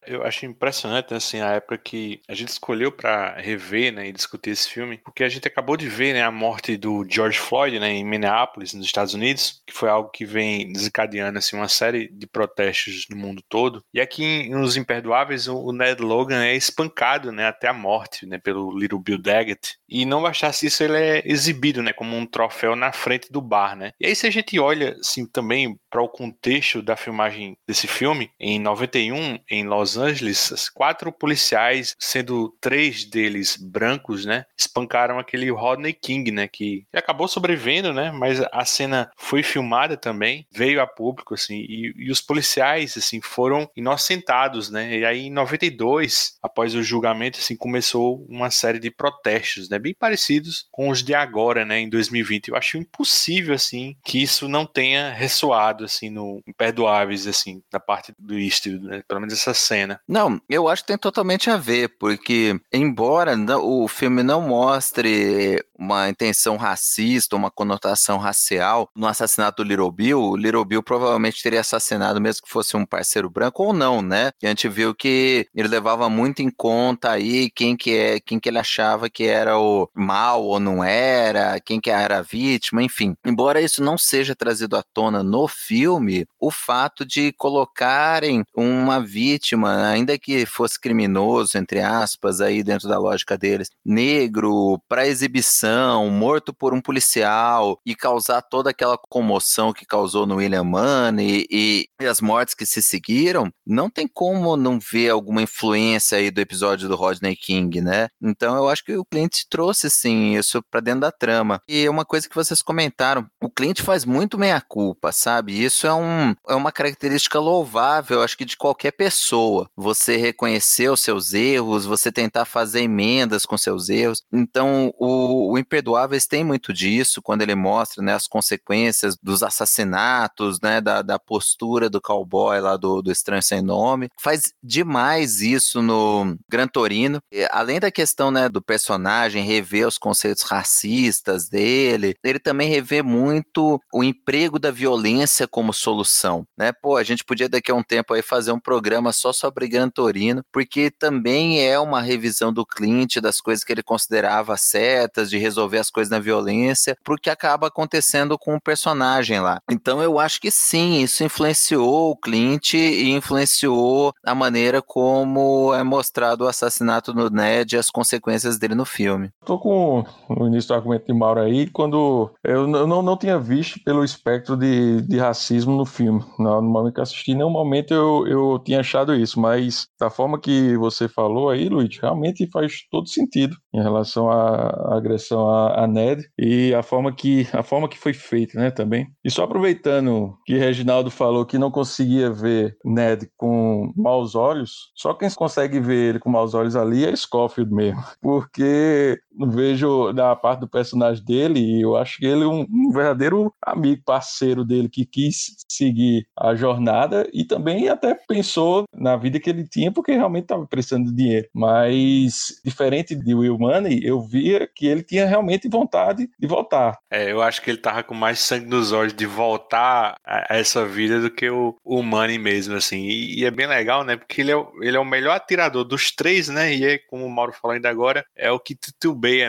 Eu acho impressionante assim a época que a gente escolheu para rever, né, e discutir esse filme, porque a gente acabou de ver, né, a morte do George Floyd, né, em Minneapolis, nos Estados Unidos, que foi algo que vem desencadeando assim uma série de protestos no mundo todo. E aqui em Os Imperdoáveis, o Ned Logan é espancado, né, até a morte, né, pelo Little Bill Daggett. E não bastasse isso, ele é exibido, né, como um troféu na frente do bar, né? E aí se a gente olha assim também para o contexto da filmagem desse filme, em 91, em Los Angeles, quatro policiais, sendo três deles brancos, né, espancaram aquele Rodney King, né, que acabou sobrevivendo, né, mas a cena foi filmada também, veio a público, assim, e, e os policiais, assim, foram inocentados, né, e aí em 92, após o julgamento, assim, começou uma série de protestos, né, bem parecidos com os de agora, né, em 2020. Eu acho impossível, assim, que isso não tenha ressoado, assim, no Imperdoáveis, assim, da parte do Eastwood, né, pelo menos essa cena cena. Não, eu acho que tem totalmente a ver, porque embora o filme não mostre uma intenção racista, uma conotação racial no assassinato do Little Bill, o Little Bill provavelmente teria assassinado mesmo que fosse um parceiro branco ou não, né? E a gente viu que ele levava muito em conta aí quem que é, quem que ele achava que era o mal ou não era, quem que era a vítima, enfim. Embora isso não seja trazido à tona no filme, o fato de colocarem uma vítima, ainda que fosse criminoso, entre aspas, aí dentro da lógica deles, negro, para exibição, morto por um policial e causar toda aquela comoção que causou no William Money e, e as mortes que se seguiram, não tem como não ver alguma influência aí do episódio do Rodney King, né? Então eu acho que o cliente trouxe sim isso para dentro da trama. E uma coisa que vocês comentaram, o cliente faz muito meia culpa, sabe? Isso é, um, é uma característica louvável, acho que de qualquer pessoa. Você reconhecer os seus erros, você tentar fazer emendas com seus erros. Então o, Imperdoáveis tem muito disso quando ele mostra né, as consequências dos assassinatos, né, da, da postura do cowboy lá do, do Estranho Sem Nome. Faz demais isso no Gran Torino. E, além da questão né, do personagem rever os conceitos racistas dele, ele também revê muito o emprego da violência como solução. Né? Pô, a gente podia daqui a um tempo aí fazer um programa só sobre Gran Torino, porque também é uma revisão do Clint, das coisas que ele considerava certas, de resolver as coisas na violência, porque acaba acontecendo com o personagem lá. Então eu acho que sim, isso influenciou o Clint e influenciou a maneira como é mostrado o assassinato do Ned e as consequências dele no filme. Tô com o início do argumento de Mauro aí, quando eu não, não tinha visto pelo espectro de, de racismo no filme. No momento que assisti, nenhum momento eu, eu tinha achado isso, mas da forma que você falou aí, Luiz, realmente faz todo sentido em relação à agressão a, a Ned e a forma que a forma que foi feita, né, também. E só aproveitando que Reginaldo falou que não conseguia ver Ned com maus olhos, só quem consegue ver ele com maus olhos ali é Scofield mesmo, porque vejo da parte do personagem dele e eu acho que ele é um, um verdadeiro amigo, parceiro dele que quis seguir a jornada e também até pensou na vida que ele tinha porque realmente estava precisando de dinheiro. Mas diferente de Will Money, eu via que ele tinha realmente vontade de voltar. É, eu acho que ele tava com mais sangue nos olhos de voltar a essa vida do que o, o Money mesmo, assim. E, e é bem legal, né? Porque ele é, ele é o melhor atirador dos três, né? E é, como o Mauro falou ainda agora, é o que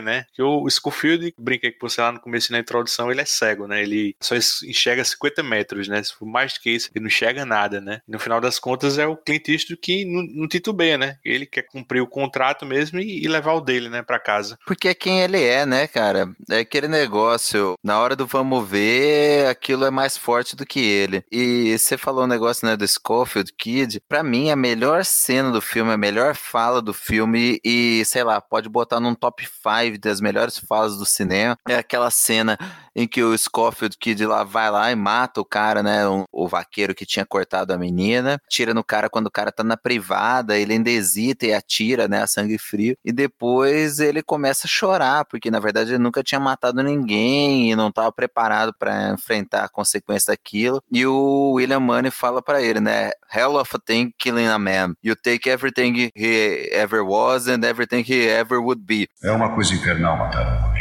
né? Que o Schofield, brinquei com você lá no começo na introdução, ele é cego, né? Ele só enxerga 50 metros, né? Se for mais do que isso, ele não enxerga nada, né? No final das contas, é o Clint Eastwood que não, não titubeia, né? Ele quer cumprir o contrato mesmo e, e levar o dele, né, pra casa. Porque é quem ele é, né, cara? É aquele negócio, na hora do vamos ver, aquilo é mais forte do que ele. E você falou um negócio, né, do Schofield Kid. Pra mim, a melhor cena do filme, a melhor fala do filme, e sei lá, pode botar num top 5 das melhores falas do cinema, é aquela cena em que o Scofield Kid lá vai lá e mata o cara, né? O, o, vaqueiro que tinha cortado a menina, tira no cara quando o cara tá na privada, ele ainda hesita e atira, né? A sangue frio. E depois ele começa a chorar, porque na verdade ele nunca tinha matado ninguém e não tava preparado para enfrentar a consequência daquilo. E o William Money fala para ele, né? Hell of a thing killing a man. You take everything he ever was and everything he ever would be. É uma coisa infernal matar.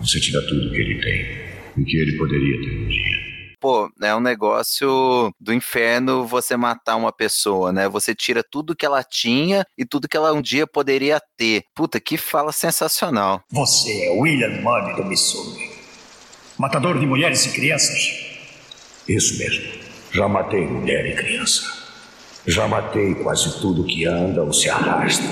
Você tira tudo que ele tem e que ele poderia ter um dia. Pô, é um negócio do inferno você matar uma pessoa, né? Você tira tudo que ela tinha e tudo que ela um dia poderia ter. Puta, que fala sensacional. Você é William Muddy do Missouri. Matador de mulheres e crianças? Isso mesmo. Já matei mulher e criança. Já matei quase tudo que anda ou se arrasta.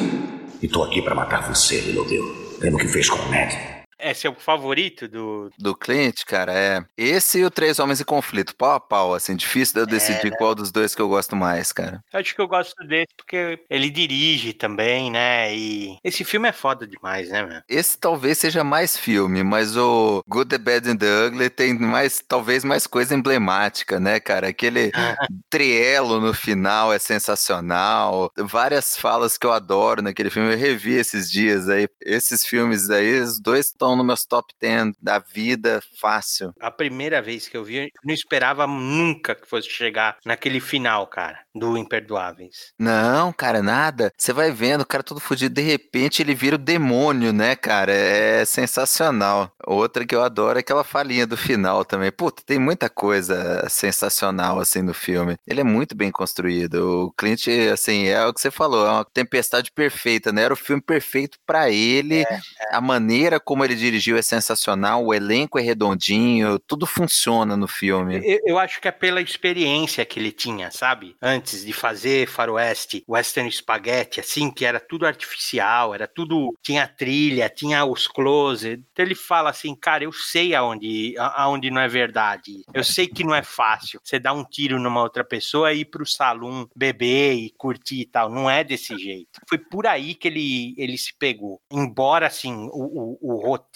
E tô aqui para matar você, Little Bill. Pelo que fez com o Ned. Esse é o favorito do. Do Clint, cara, é. Esse e o Três Homens em Conflito, pau a pau, assim, difícil de eu decidir é, qual dos dois que eu gosto mais, cara. Eu acho que eu gosto desse porque ele dirige também, né? E esse filme é foda demais, né, meu? Esse talvez seja mais filme, mas o Good, The Bad and The Ugly tem mais, talvez mais coisa emblemática, né, cara? Aquele trielo no final é sensacional. Várias falas que eu adoro naquele filme. Eu revi esses dias aí. Esses filmes aí, os dois estão estão nos meus top 10 da vida fácil. A primeira vez que eu vi, eu não esperava nunca que fosse chegar naquele final, cara, do Imperdoáveis. Não, cara, nada. Você vai vendo, o cara todo fudido, de repente ele vira o demônio, né, cara? É sensacional. Outra que eu adoro é aquela falinha do final também. Puta, tem muita coisa sensacional, assim, no filme. Ele é muito bem construído. O Clint, assim, é o que você falou, é uma tempestade perfeita, né? Era o filme perfeito para ele. É, é. A maneira como ele dirigiu é sensacional, o elenco é redondinho, tudo funciona no filme. Eu, eu acho que é pela experiência que ele tinha, sabe? Antes de fazer faroeste, western spaghetti, assim, que era tudo artificial, era tudo... Tinha trilha, tinha os close. Então ele fala assim, cara, eu sei aonde, aonde não é verdade. Eu sei que não é fácil você dar um tiro numa outra pessoa e ir pro salão beber e curtir e tal. Não é desse jeito. Foi por aí que ele, ele se pegou. Embora, assim, o, o, o roteiro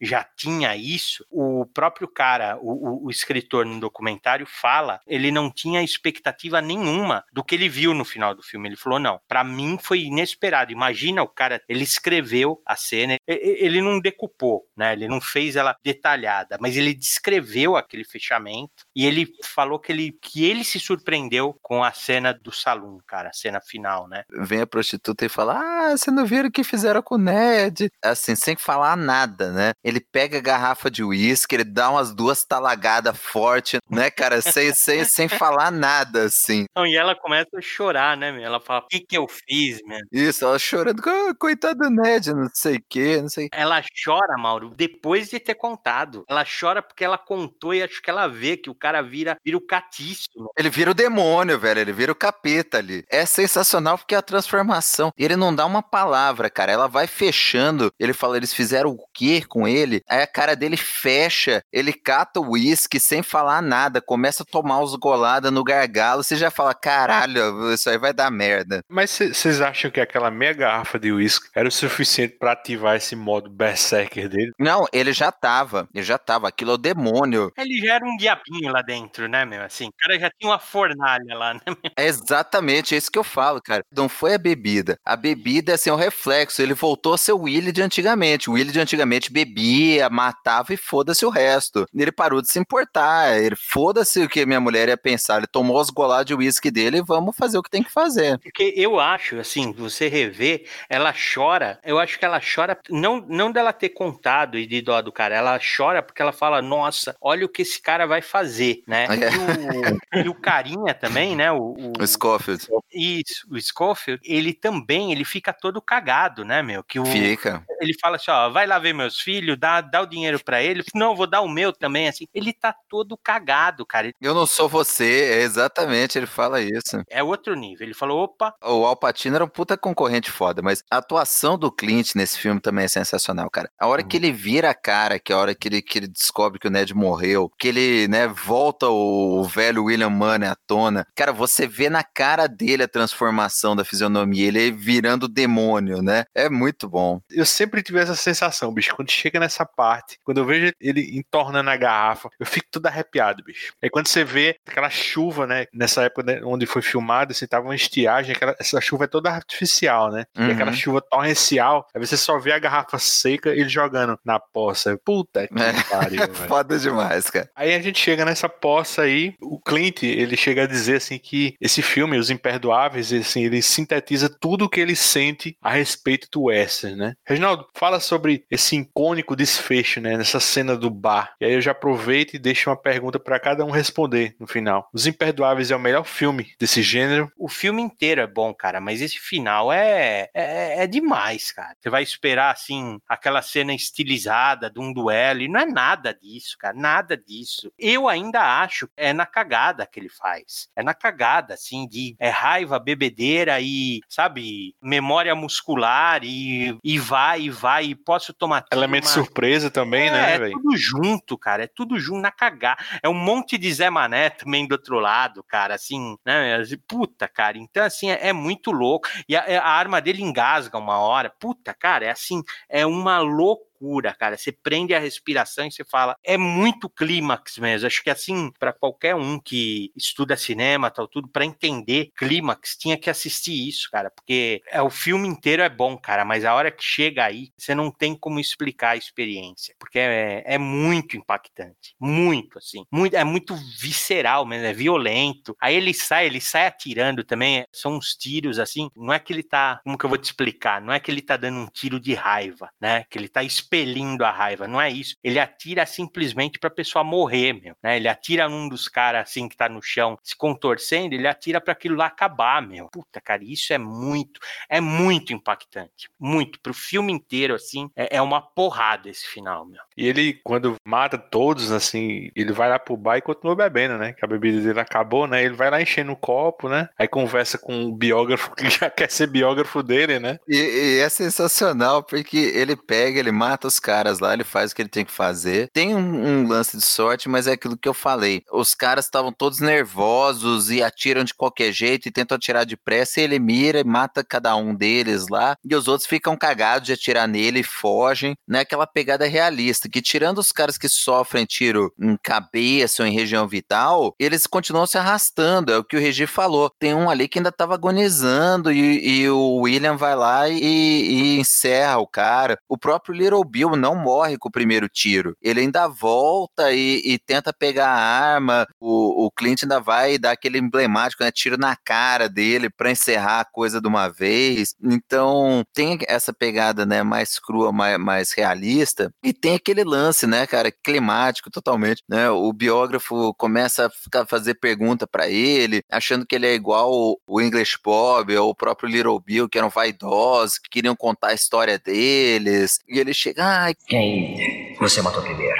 já tinha isso, o próprio cara, o, o, escritor no documentário fala, ele não tinha expectativa nenhuma do que ele viu no final do filme. Ele falou, não, para mim foi inesperado. Imagina o cara, ele escreveu a cena, ele não decupou, né? Ele não fez ela detalhada, mas ele descreveu aquele fechamento e ele falou que ele, que ele se surpreendeu com a cena do salão, cara, a cena final, né? Vem a prostituta e fala: Ah, você não viram o que fizeram com o Ned? Assim, sem falar nada, né? Ele pega a garrafa de uísque, ele dá umas duas talagadas fortes, né, cara? Sem, sem, sem falar nada, assim. Não, e ela começa a chorar, né, meu? Ela fala: O que, que eu fiz, meu? Isso, ela chorando, coitado do Ned, não sei o que, não sei. Ela chora, Mauro, depois de ter contado. Ela chora porque ela contou e acho que ela vê que o cara vira, vira o catíssimo. Ele vira o demônio, velho. Ele vira o capeta ali. É sensacional porque é a transformação. Ele não dá uma palavra, cara. Ela vai fechando. Ele fala, eles fizeram o quê com ele? Aí a cara dele fecha. Ele cata o uísque sem falar nada. Começa a tomar os goladas no gargalo. Você já fala, caralho, isso aí vai dar merda. Mas vocês acham que aquela meia garrafa de uísque era o suficiente para ativar esse modo berserker dele? Não, ele já tava. Ele já tava. Aquilo é o demônio. Ele já era um diabinho lá dentro, né, meu? Assim, o cara já tinha uma fornalha lá, né, meu? É exatamente isso que eu falo, cara. Não foi a bebida. A bebida, assim, é o reflexo. Ele voltou a ser o Willy de antigamente. O Willy de antigamente bebia, matava e foda-se o resto. Ele parou de se importar. Ele foda-se o que minha mulher ia pensar. Ele tomou as goladas de uísque dele e vamos fazer o que tem que fazer. Porque eu acho, assim, você rever, ela chora. Eu acho que ela chora, não, não dela ter contado e de dó do cara. Ela chora porque ela fala: nossa, olha o que esse cara vai fazer, né? É. E, o, e, o, carinha também, né? O, o, o Scofield. Isso, o Scofield, ele também, ele fica todo cagado, né, meu? Que o, fica. Ele fala assim, ó, vai lá ver meus filhos, dá, dá o dinheiro para ele. Não, vou dar o meu também, assim. Ele tá todo cagado, cara. Eu não sou você, é exatamente, ele fala isso. É outro nível. Ele falou, opa. O Al Pacino era um puta concorrente foda, mas a atuação do Clint nesse filme também é sensacional, cara. A hora uhum. que ele vira a cara, que é a hora que ele, que ele descobre que o Ned morreu, que ele, né, volta o velho William Money à tona. Cara, você vê na cara dele a transformação da fisionomia, ele virando demônio, né? É muito bom. Eu sempre tive essa sensação, bicho, quando chega nessa parte, quando eu vejo ele entornando a garrafa, eu fico todo arrepiado, bicho. Aí quando você vê aquela chuva, né, nessa época né, onde foi filmado, assim, tava uma estiagem, aquela, essa chuva é toda artificial, né? Uhum. E aquela chuva torrencial, aí você só vê a garrafa seca ele jogando na poça. Puta que é. pariu, velho. Foda demais, cara. Aí a gente chega nessa poça aí, o Clint, ele chega a dizer assim que esse filme, Os Imperdoáveis, assim, ele sintetiza tudo o que ele sente a respeito do Western, né? Reginaldo, fala sobre esse icônico desfecho, né, nessa cena do bar. E aí eu já aproveito e deixo uma pergunta para cada um responder no final. Os Imperdoáveis é o melhor filme desse gênero? O filme inteiro é bom, cara, mas esse final é, é, é demais, cara. Você vai esperar, assim, aquela cena estilizada de um duelo, e não é nada disso, cara, nada disso. Eu ainda acho é na cagada que ele faz. É na cagada, assim, de é raiva, bebedeira e, sabe, memória muscular e, e vai, e vai, e posso tomar. Elemento uma... surpresa também, é, né, velho? É tudo junto, cara, é tudo junto na cagada. É um monte de Zé Mané também do outro lado, cara, assim, né? Puta, cara, então, assim, é, é muito louco. E a, a arma dele engasga uma hora. Puta, cara, é assim, é uma loucura loucura, cara. Você prende a respiração e você fala, é muito clímax mesmo. Acho que assim, para qualquer um que estuda cinema, tal tudo, para entender clímax, tinha que assistir isso, cara, porque é o filme inteiro é bom, cara, mas a hora que chega aí, você não tem como explicar a experiência, porque é, é muito impactante, muito assim, muito, é muito visceral mesmo, é violento. Aí ele sai, ele sai atirando também, são uns tiros assim, não é que ele tá, como que eu vou te explicar? Não é que ele tá dando um tiro de raiva, né? Que ele tá expelindo a raiva, não é isso. Ele atira simplesmente pra pessoa morrer, meu, né? Ele atira num dos caras assim que tá no chão se contorcendo, ele atira para aquilo lá acabar, meu. Puta, cara, isso é muito, é muito impactante, muito. Pro filme inteiro, assim, é, é uma porrada esse final, meu. E ele, quando mata todos, assim, ele vai lá pro bar e continua bebendo, né? Que a bebida dele acabou, né? Ele vai lá enchendo o copo, né? Aí conversa com o biógrafo que já quer ser biógrafo dele, né? E, e, é sensacional porque ele pega, ele mata os caras lá, ele faz o que ele tem que fazer. Tem um, um lance de sorte, mas é aquilo que eu falei. Os caras estavam todos nervosos e atiram de qualquer jeito e tentam atirar depressa. E ele mira e mata cada um deles lá. E os outros ficam cagados de atirar nele e fogem. Né? Aquela pegada realista que, tirando os caras que sofrem tiro em cabeça ou em região vital, eles continuam se arrastando. É o que o Regi falou. Tem um ali que ainda estava agonizando e, e, o William vai lá e, e encerra o cara. O próprio Little Bill não morre com o primeiro tiro. Ele ainda volta e, e tenta pegar a arma. O, o Clint ainda vai dar aquele emblemático, né? Tiro na cara dele para encerrar a coisa de uma vez. Então tem essa pegada, né? Mais crua, mais, mais realista. E tem aquele lance, né, cara? Climático totalmente, né? O biógrafo começa a ficar, fazer pergunta para ele, achando que ele é igual o English Bob ou o próprio Little Bill, que eram vaidosos, que queriam contar a história deles. E ele chega, ai. Quem você matou primeiro?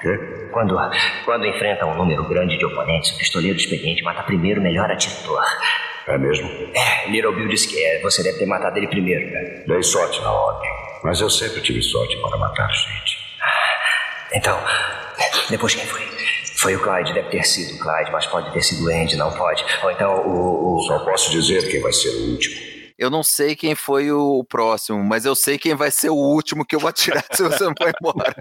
Quê? Quando, quando enfrenta um número grande de oponentes, o pistoleiro experiente mata primeiro o melhor atirador. É mesmo? É, Little Bill disse que é, você deve ter matado ele primeiro, né? Dei sorte na ordem. Mas eu sempre tive sorte para matar gente. Então, depois quem foi? Foi o Clyde, deve ter sido o Clyde, mas pode ter sido o Andy, não pode. Ou então o, o. Só posso dizer quem vai ser o último. Eu não sei quem foi o próximo, mas eu sei quem vai ser o último que eu vou atirar se você não for embora.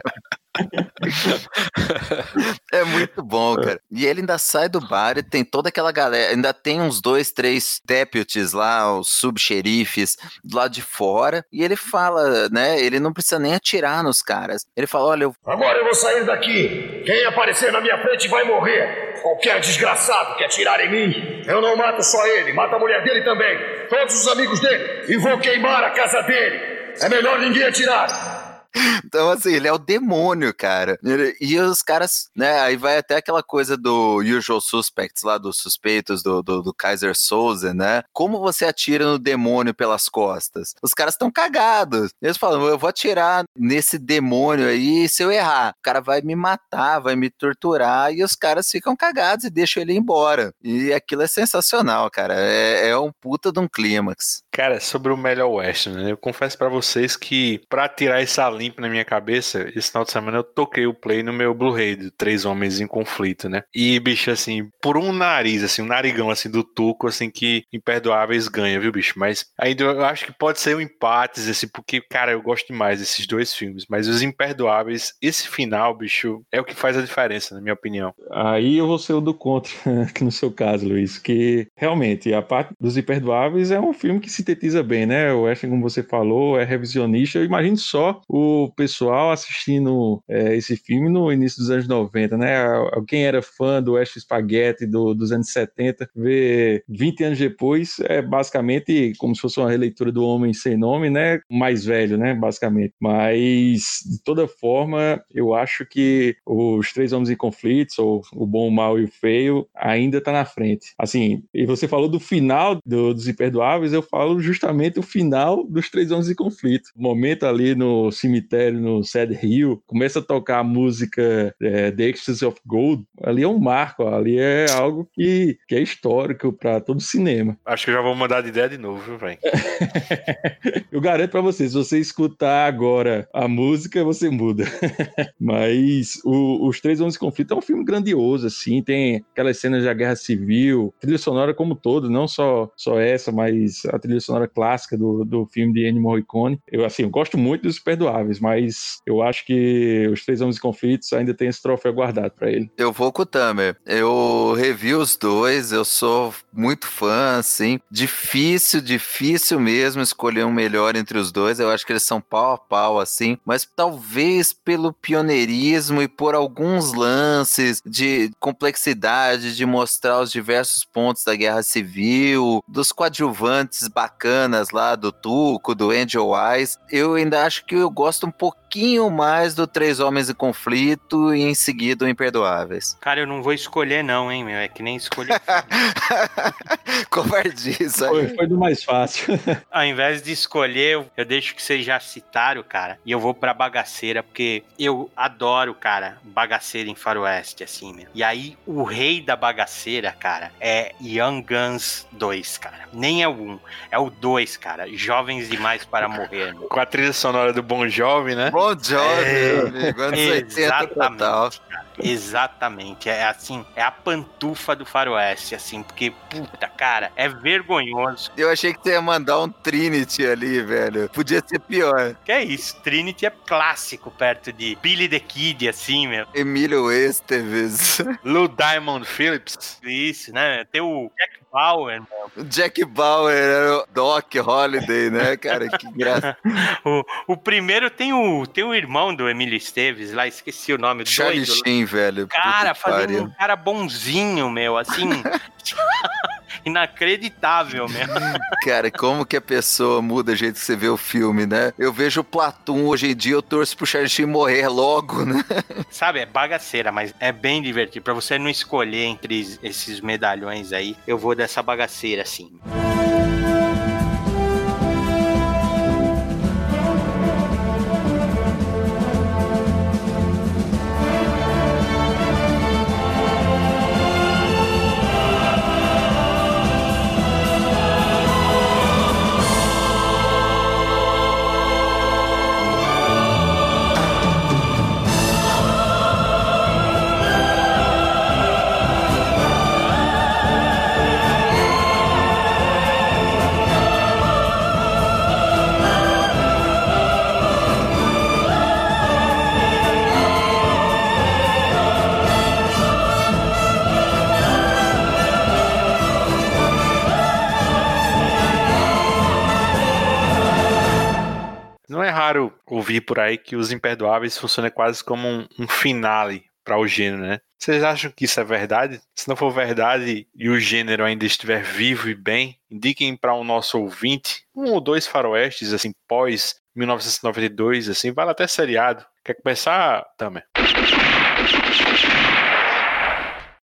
É muito bom, cara. E ele ainda sai do bar e tem toda aquela galera. Ainda tem uns dois, três deputies lá, os subxerifes do lado de fora. E ele fala, né? Ele não precisa nem atirar nos caras. Ele fala: olha, eu. Agora eu vou sair daqui. Quem aparecer na minha frente vai morrer. Qualquer desgraçado que atirar em mim, eu não mato só ele, mato a mulher dele também. Todos os amigos dele. E vou queimar a casa dele. É melhor ninguém atirar. Então, assim, ele é o demônio, cara. E os caras, né? Aí vai até aquela coisa do Usual Suspects lá, dos suspeitos do, do, do Kaiser Souza, né? Como você atira no demônio pelas costas? Os caras estão cagados. Eles falam, eu vou atirar nesse demônio aí, se eu errar, o cara vai me matar, vai me torturar, e os caras ficam cagados e deixam ele embora. E aquilo é sensacional, cara. É, é um puta de um clímax. Cara, sobre o Melhor West, né? Eu confesso para vocês que para tirar essa limpo na minha cabeça, esse final de semana eu toquei o play no meu Blu-ray de Três Homens em Conflito, né? E, bicho, assim, por um nariz, assim, um narigão, assim, do Tuco, assim, que Imperdoáveis ganha, viu, bicho? Mas ainda eu acho que pode ser um empate, assim, porque, cara, eu gosto demais desses dois filmes, mas os Imperdoáveis, esse final, bicho, é o que faz a diferença, na minha opinião. Aí eu vou ser o do contra, aqui no seu caso, Luiz, que realmente a parte dos Imperdoáveis é um filme que sintetiza bem, né? O Ashton, como você falou, é revisionista. Eu imagino só o pessoal assistindo é, esse filme no início dos anos 90, né? Quem era fã do West Spaghetti do, dos anos 70, ver 20 anos depois é basicamente como se fosse uma releitura do Homem Sem Nome, né? Mais velho, né? Basicamente. Mas, de toda forma, eu acho que os Três Homens em Conflitos, ou o Bom, o Mal e o Feio, ainda tá na frente. Assim, e você falou do final do, dos Imperdoáveis, eu falo justamente o final dos Três Homens em Conflito. O momento ali no cemitério no Sad Hill, começa a tocar a música é, The Ecstasy of Gold, ali é um marco, ali é algo que, que é histórico para todo o cinema. Acho que eu já vou mandar de ideia de novo, viu, velho? eu garanto para vocês, se você escutar agora a música, você muda. Mas o, Os Três Homens de Conflito é um filme grandioso, assim, tem aquelas cenas da Guerra Civil, trilha sonora como todo, não só, só essa, mas a trilha sonora clássica do, do filme de Ennio Morricone. Eu, assim, eu gosto muito dos Perdoáveis, mas eu acho que os Três Homens Conflitos ainda tem esse troféu guardado para ele. Eu vou com o Tamer. Eu revi os dois, eu sou muito fã, assim. Difícil, difícil mesmo escolher um melhor entre os dois. Eu acho que eles são pau a pau, assim. Mas talvez pelo pioneirismo e por alguns lances de complexidade, de mostrar os diversos pontos da guerra civil, dos coadjuvantes bacanas lá, do Tuco, do Angel Wise, eu ainda acho que eu gosto um pouquinho mais do Três Homens em Conflito e em seguida o Imperdoáveis. Cara, eu não vou escolher não, hein, meu, é que nem escolher. Covardice. Foi, foi do mais fácil. Ao invés de escolher, eu, eu deixo que vocês já citaram, cara, e eu vou pra bagaceira, porque eu adoro, cara, bagaceira em faroeste, assim, meu. E aí, o rei da bagaceira, cara, é Young Guns 2, cara. Nem é o 1, é o 2, cara. Jovens demais para morrer. Meu. Com a trilha sonora do Bon Jovi, né? Bom Jovi, É, amigo. Anos 80 total. cara. Exatamente. É assim, é a pantufa do faroeste, assim, porque, puta, cara, é vergonhoso. Eu achei que você ia mandar um Trinity ali, velho. Podia ser pior. Que é isso, Trinity é clássico perto de Billy the Kid, assim, meu. Emílio Esteves. Lou Diamond Phillips. Isso, né? Tem o Jack Bauer, meu. Jack Bauer era o Doc Holiday, né, cara? Que graça. O, o primeiro tem o, tem o irmão do Emílio Esteves, lá, esqueci o nome. Charlie doido. Velho. Cara, Puta fazendo um cara bonzinho, meu, assim. inacreditável, meu. Cara, como que a pessoa muda o jeito que você vê o filme, né? Eu vejo o Platum hoje em dia, eu torço pro Charlie morrer logo, né? Sabe, é bagaceira, mas é bem divertido. Pra você não escolher entre esses medalhões aí, eu vou dessa bagaceira, assim. Não raro ouvir por aí que Os Imperdoáveis funciona quase como um, um finale para o gênero, né? Vocês acham que isso é verdade? Se não for verdade e o gênero ainda estiver vivo e bem, indiquem para o nosso ouvinte um ou dois faroestes, assim, pós 1992, assim, vale até seriado. Quer começar, Tamer?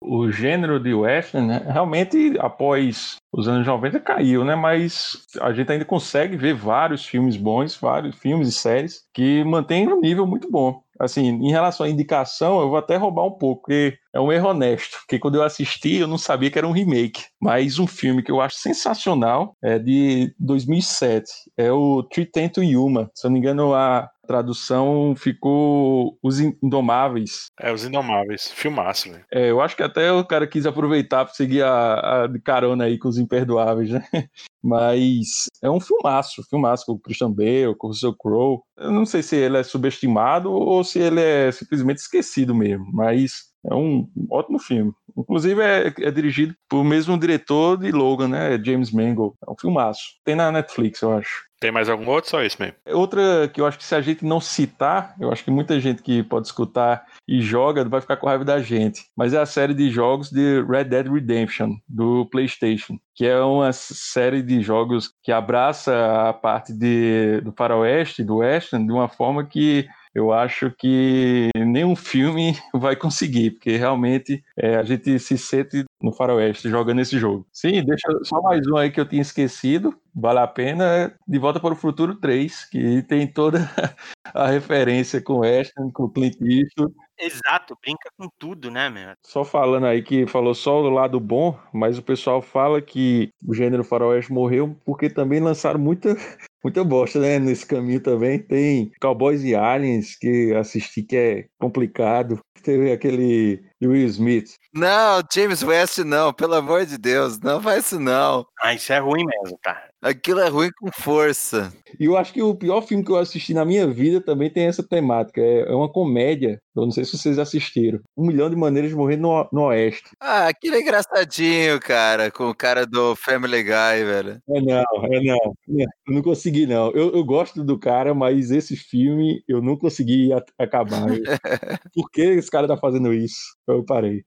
O gênero de western, né, realmente após os anos 90 caiu, né? Mas a gente ainda consegue ver vários filmes bons, vários filmes e séries que mantêm um nível muito bom. Assim, em relação à indicação, eu vou até roubar um pouco, porque é um erro honesto. Porque quando eu assisti, eu não sabia que era um remake. Mas um filme que eu acho sensacional é de 2007. É o Tritento Yuma. Se eu não me engano, a tradução ficou Os Indomáveis. É, Os Indomáveis. Filmaço, velho. É, eu acho que até o cara quis aproveitar para seguir a, a de carona aí com os Imperdoáveis, né? Mas é um filmaço, filmaço com o Christian Bale, com o Russell Crowe. Eu não sei se ele é subestimado ou se ele é simplesmente esquecido mesmo, mas é um ótimo filme. Inclusive é, é dirigido pelo mesmo diretor de Logan, né? James Mangold. É um filmaço. Tem na Netflix, eu acho. Tem mais algum outro? Só isso mesmo. Outra que eu acho que se a gente não citar, eu acho que muita gente que pode escutar e joga vai ficar com raiva da gente. Mas é a série de jogos de Red Dead Redemption, do PlayStation, que é uma série de jogos que abraça a parte de, do faroeste, do western, de uma forma que eu acho que nenhum filme vai conseguir, porque realmente é, a gente se sente no faroeste jogando esse jogo. Sim, deixa só mais um aí que eu tinha esquecido, vale a pena, é De Volta para o Futuro 3, que tem toda a referência com Western, com Clint Eastwood. Exato, brinca com tudo, né, meu? Só falando aí que falou só o lado bom, mas o pessoal fala que o gênero faroeste morreu porque também lançaram muita muita bosta, né? Nesse caminho também. Tem Cowboys e Aliens que assisti que é complicado. Teve aquele Will Smith. Não, James West não, pelo amor de Deus, não faz isso não. Ah, isso é ruim mesmo, cara. Aquilo é ruim com força. E eu acho que o pior filme que eu assisti na minha vida também tem essa temática. É, é uma comédia. Eu não sei se vocês assistiram. Um milhão de maneiras de morrer no, no Oeste. Ah, aquilo é engraçadinho, cara, com o cara do Family Guy, velho. É não, é não. Eu não consegui, não. Eu, eu gosto do cara, mas esse filme eu não consegui acabar. Por que esse cara tá fazendo isso? Eu parei.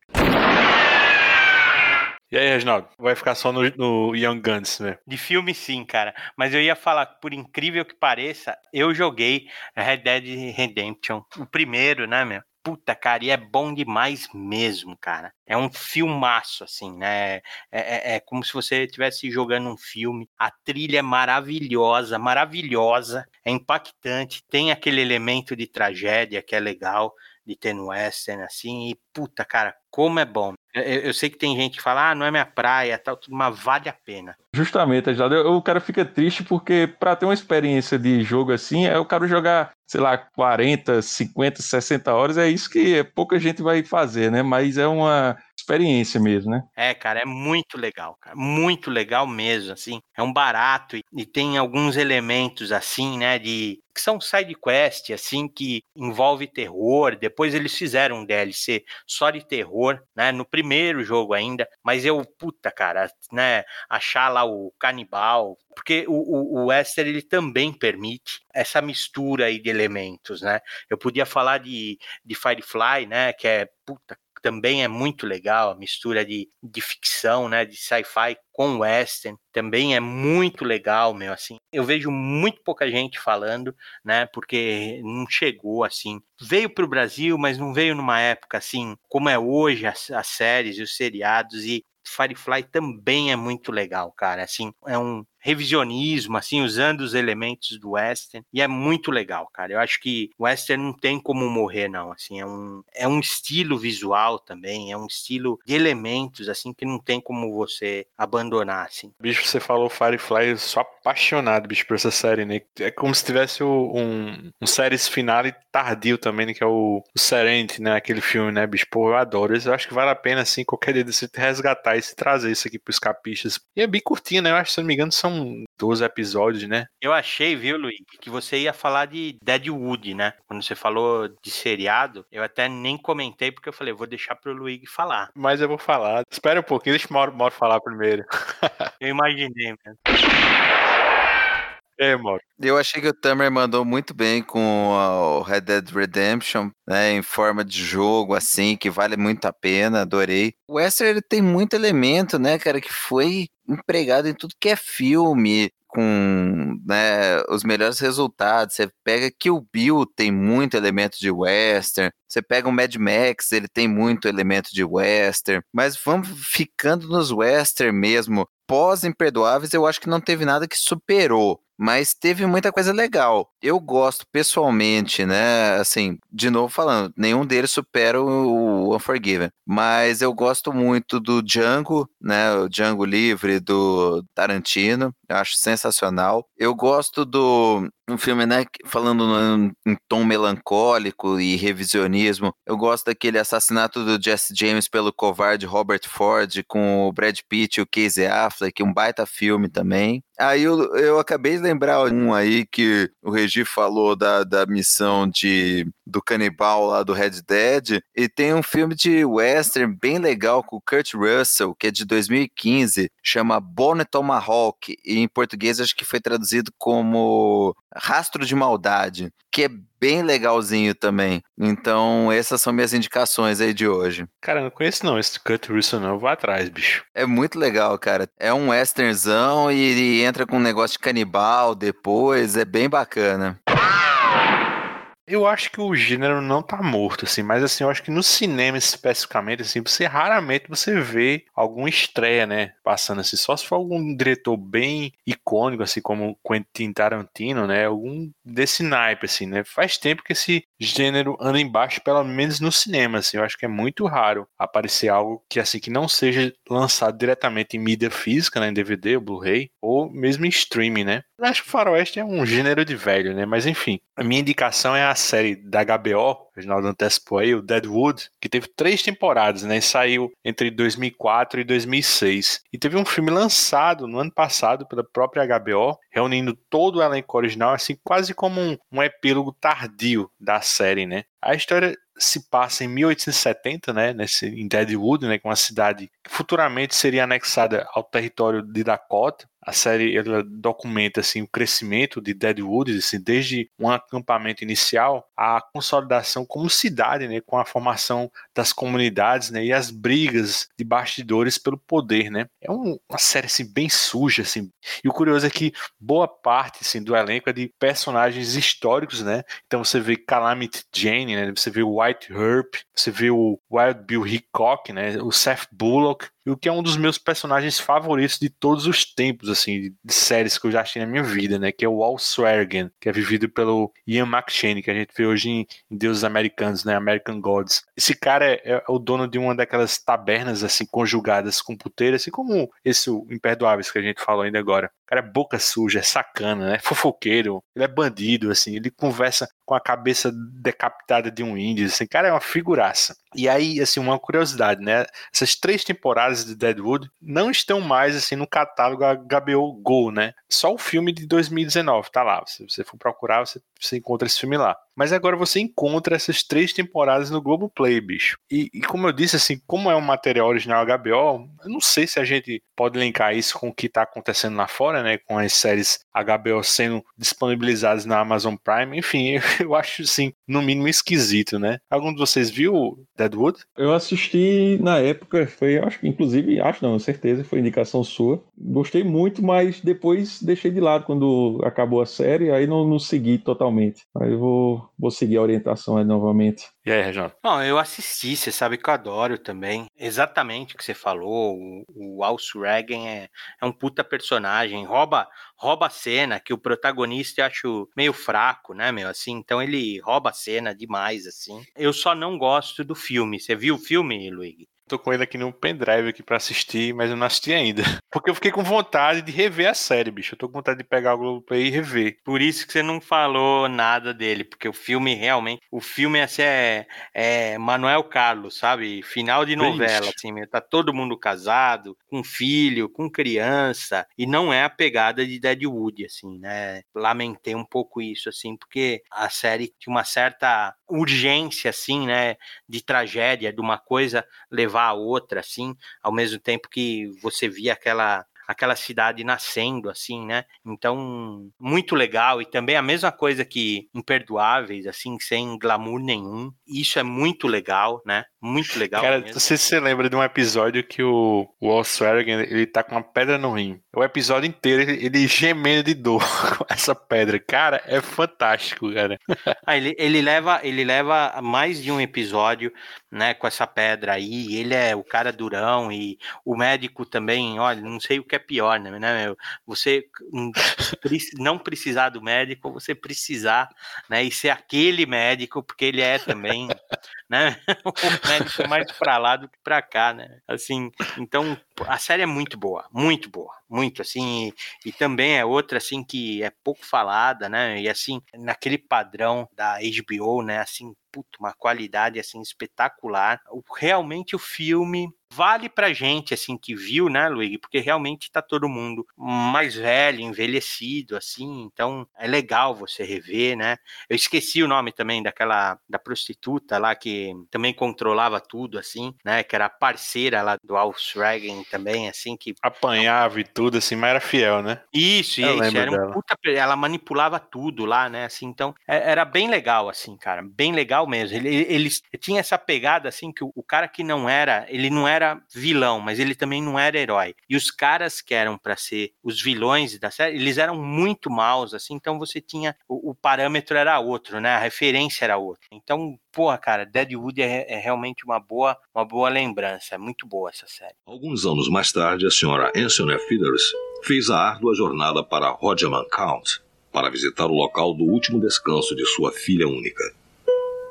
E aí, Reginaldo? Vai ficar só no, no Young Guns, né? De filme, sim, cara. Mas eu ia falar, por incrível que pareça, eu joguei Red Dead Redemption, o primeiro, né, meu? Puta, cara, e é bom demais mesmo, cara. É um filmaço, assim, né? É, é, é como se você estivesse jogando um filme. A trilha é maravilhosa, maravilhosa, é impactante, tem aquele elemento de tragédia que é legal de ter no western, assim, e puta, cara, como é bom. Eu, sei que tem gente que fala, ah, não é minha praia, tal, tudo, mas vale a pena. Justamente, o cara fica triste porque para ter uma experiência de jogo assim, é o cara jogar, sei lá, 40, 50, 60 horas, é isso que pouca gente vai fazer, né? Mas é uma experiência mesmo, né? É, cara, é muito legal, cara, muito legal mesmo, assim. É um barato e, e tem alguns elementos assim, né, de que são side quest, assim, que envolve terror. Depois eles fizeram um DLC só de terror, né? No primeiro jogo ainda. Mas eu, puta, cara, né? Achar lá o canibal. Porque o, o, o Esther, ele também permite essa mistura aí de elementos, né? Eu podia falar de, de Firefly, né? Que é, puta, também é muito legal, a mistura de, de ficção, né, de sci-fi com western, também é muito legal, meu, assim. Eu vejo muito pouca gente falando, né, porque não chegou assim. Veio para o Brasil, mas não veio numa época assim, como é hoje as, as séries e os seriados e Firefly também é muito legal, cara. Assim, é um revisionismo, assim, usando os elementos do western, e é muito legal, cara. Eu acho que o western não tem como morrer, não, assim, é um, é um estilo visual também, é um estilo de elementos, assim, que não tem como você abandonar, assim. Bicho, você falou Firefly, eu sou apaixonado, bicho, por essa série, né? É como se tivesse um, um séries finale tardio também, né? Que é o, o Serenity, né? Aquele filme, né, bicho? Pô, eu adoro. Eu acho que vale a pena, assim, qualquer dia você resgatar e se trazer isso aqui pros capistas. E é bem curtinho, né? Eu acho, se não me engano, são são 12 episódios, né? Eu achei, viu, Luiz, que você ia falar de Deadwood, né? Quando você falou de seriado, eu até nem comentei porque eu falei, vou deixar pro Luiz falar. Mas eu vou falar. Espera um pouquinho, deixa o Mauro, Mauro falar primeiro. eu imaginei, mesmo. É, Mauro. Eu achei que o Tamer mandou muito bem com o Red Dead Redemption, né, em forma de jogo, assim, que vale muito a pena, adorei. O Western ele tem muito elemento, né, cara, que foi empregado em tudo que é filme, com né, os melhores resultados. Você pega Kill Bill, tem muito elemento de western. Você pega o Mad Max, ele tem muito elemento de western. Mas vamos ficando nos western mesmo. Pós-Imperdoáveis, eu acho que não teve nada que superou mas teve muita coisa legal. Eu gosto pessoalmente, né? Assim, de novo falando, nenhum deles supera o Unforgiven, mas eu gosto muito do Django, né? O Django Livre do Tarantino, eu acho sensacional. Eu gosto do um filme, né, falando em tom melancólico e revisionismo. Eu gosto daquele assassinato do Jesse James pelo covarde Robert Ford com o Brad Pitt e o Casey Affleck, um baita filme também. Aí eu, eu acabei de lembrar um aí que o Regi falou da, da missão de do canibal lá do Red Dead. E tem um filme de western bem legal com o Kurt Russell, que é de 2015, chama Bonnet Tomahawk. E em português acho que foi traduzido como Rastro de Maldade, que é bem legalzinho também. Então, essas são minhas indicações aí de hoje. Cara, não conheço não esse Kurt Russell não, eu vou atrás, bicho. É muito legal, cara. É um westernnzão e, e entra com um negócio de canibal depois, é bem bacana. Eu acho que o gênero não tá morto, assim, mas assim, eu acho que no cinema especificamente, assim, você raramente você vê alguma estreia, né, passando assim, só se for algum diretor bem icônico, assim, como Quentin Tarantino, né, algum desse naipe, assim, né, faz tempo que esse gênero anda embaixo, pelo menos no cinema, assim, eu acho que é muito raro aparecer algo que, assim, que não seja lançado diretamente em mídia física, né, em DVD, Blu-ray, ou mesmo em streaming, né. Eu acho que o faroeste é um gênero de velho, né, mas enfim, a minha indicação é a série da HBO, Reginaldo antecipou aí, o Deadwood, que teve três temporadas, né? Saiu entre 2004 e 2006. E teve um filme lançado no ano passado pela própria HBO, reunindo todo o elenco original, assim, quase como um, um epílogo tardio da série, né? A história se passa em 1870, né, nesse, em Deadwood, né, que é uma cidade que futuramente seria anexada ao território de Dakota. A série ela documenta assim o crescimento de Deadwood, assim, desde um acampamento inicial à consolidação como cidade, né, com a formação das comunidades, né, e as brigas de bastidores pelo poder, né. É um, uma série assim bem suja, assim. E o curioso é que boa parte assim do elenco é de personagens históricos, né. Então você vê Calamity Jane, né, você vê o White Herb, você vê o Wild Bill Hickok, né, o Seth Bullock, e o que é um dos meus personagens favoritos de todos os tempos, assim, de séries que eu já achei na minha vida, né? Que é o Wal Swergen, que é vivido pelo Ian McShane, que a gente vê hoje em Deuses Americanos, né? American Gods. Esse cara é, é, o dono de uma daquelas tabernas, assim, conjugadas com puteira, assim como esse o Imperdoáveis que a gente falou ainda agora. Cara é boca suja, é sacana, né? Fofoqueiro, ele é bandido, assim, ele conversa com a cabeça decapitada de um índio, assim, cara é uma figuraça. E aí, assim, uma curiosidade, né? Essas três temporadas de Deadwood não estão mais, assim, no catálogo HBO Go, né? Só o filme de 2019 tá lá. Se você for procurar, você, você encontra esse filme lá. Mas agora você encontra essas três temporadas no Globoplay, bicho. E, e, como eu disse, assim, como é um material original HBO, eu não sei se a gente pode linkar isso com o que tá acontecendo lá fora, né? Com as séries HBO sendo disponibilizadas na Amazon Prime. Enfim, eu acho, assim, no mínimo esquisito, né? Algum de vocês viu Deadwood? Eu assisti na época, foi, acho que inclusive, acho não, certeza, foi indicação sua. Gostei muito, mas depois deixei de lado quando acabou a série, aí não, não segui totalmente. Aí eu vou, vou seguir a orientação aí novamente. E aí, Reginaldo? Não, eu assisti, você sabe que eu adoro também. Exatamente o que você falou, o, o Al Reagan é, é um puta personagem, rouba rouba a cena, que o protagonista eu acho meio fraco, né, meu, assim, então ele rouba a cena demais, assim. Eu só não gosto do filme. Você viu o filme, Luigi? Tô com ele aqui no pendrive aqui para assistir, mas eu não assisti ainda. Porque eu fiquei com vontade de rever a série, bicho. Eu tô com vontade de pegar o Globoplay e rever. Por isso que você não falou nada dele, porque o filme realmente, o filme assim, é, é Manuel Carlos, sabe? Final de novela, assim, tá todo mundo casado, com filho, com criança, e não é a pegada de Deadwood, assim, né? Lamentei um pouco isso, assim, porque a série tinha uma certa urgência, assim, né? De tragédia, de uma coisa levar levar a outra, assim, ao mesmo tempo que você via aquela aquela cidade nascendo, assim, né? Então, muito legal. E também a mesma coisa que Imperdoáveis, assim, sem glamour nenhum. Isso é muito legal, né? Muito legal. Cara, mesmo. não sei se você lembra de um episódio que o, o Swearigan, ele tá com uma pedra no rim. O episódio inteiro ele, ele gemendo de dor com essa pedra. Cara, é fantástico, cara. ah, ele, ele, leva, ele leva mais de um episódio, né, com essa pedra aí. Ele é o cara durão e o médico também, olha, não sei o que é pior, né, né Você não precisar do médico, você precisar, né, e ser aquele médico, porque ele é também, né, médico mais para lá do que para cá, né? Assim, então a série é muito boa, muito boa, muito assim, e, e, também é outra assim que é pouco falada, né? E assim, naquele padrão da HBO, né, assim, puta, uma qualidade assim espetacular. Realmente o filme vale pra gente, assim, que viu, né, Luigi? Porque realmente tá todo mundo mais velho, envelhecido, assim, então é legal você rever, né? Eu esqueci o nome também daquela, da prostituta lá que também controlava tudo, assim, né? Que era parceira lá do Reagan também, assim, que... Apanhava e tudo, assim, mas era fiel, né? Isso, Eu isso, era um puta... Ela manipulava tudo lá, né, assim, então é, era bem legal, assim, cara, bem legal mesmo. Ele, ele, ele tinha essa pegada, assim, que o, o cara que não era, ele não era era vilão, mas ele também não era herói. E os caras que eram para ser os vilões da série, eles eram muito maus, assim, então você tinha. O, o parâmetro era outro, né? A referência era outra. Então, porra, cara, Deadwood é, é, realmente uma boa, uma boa lembrança. É muito boa essa série. Alguns anos mais tarde, a senhora Anthony Feathers fez a árdua jornada para Rodgerman Count para visitar o local do último descanso de sua filha única.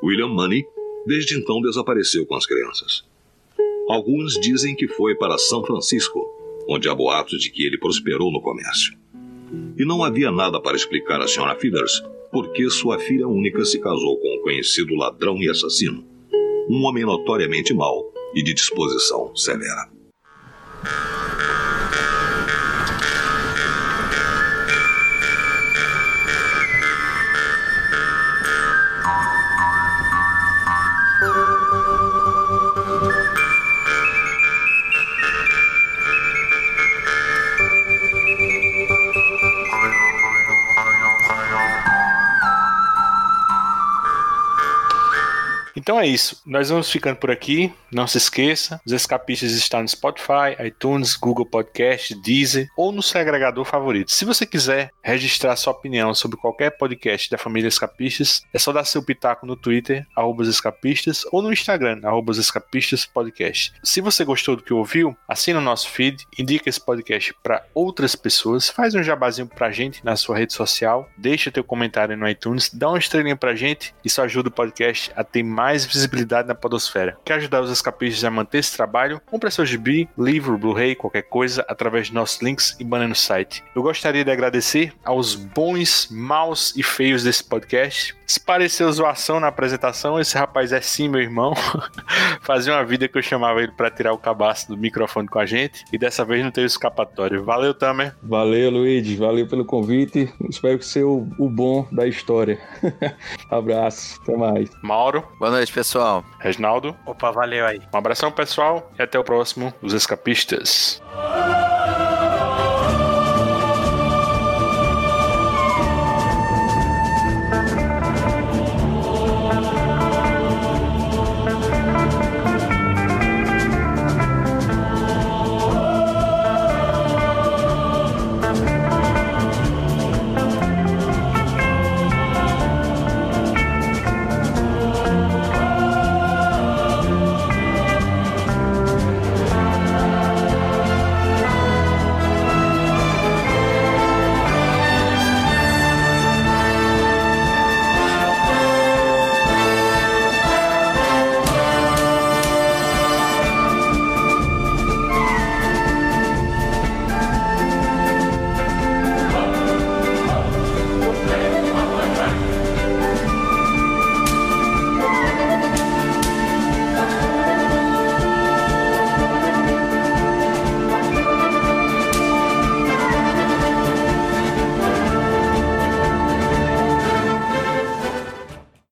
William Money, desde então, desapareceu com as crianças. Alguns dizem que foi para São Francisco, onde há boatos de que ele prosperou no comércio. E não havia nada para explicar à senhora Feathers por que sua filha única se casou com um conhecido ladrão e assassino, um homem notoriamente mau e de disposição severa. Então é isso. Nós vamos ficando por aqui. Não se esqueça, os escapistas estão no Spotify, iTunes, Google Podcast, Deezer ou no seu agregador favorito. Se você quiser registrar sua opinião sobre qualquer podcast da família Escapistas, é só dar seu pitaco no Twitter, arroba escapistas, ou no Instagram, arroba escapistas podcast. Se você gostou do que ouviu, assina o nosso feed, indica esse podcast para outras pessoas, faz um jabazinho pra gente na sua rede social, deixa teu comentário no iTunes, dá uma estrelinha pra gente, isso ajuda o podcast a ter mais visibilidade na podosfera. Quer ajudar os escapistas a manter esse trabalho? Compre seu gibi, livro, Blu-ray, qualquer coisa, através de nossos links e banner no site. Eu gostaria de agradecer aos bons, maus e feios desse podcast. Se pareceu zoação na apresentação, esse rapaz é sim meu irmão. Fazia uma vida que eu chamava ele para tirar o cabaço do microfone com a gente e dessa vez não teve escapatório. Valeu, Tamer. Valeu, Luigi. Valeu pelo convite. Espero que seja o, o bom da história. Abraço. Até mais. Mauro. Boa noite, pessoal. Reginaldo. Opa, valeu aí. Um abração, pessoal, e até o próximo, Os Escapistas.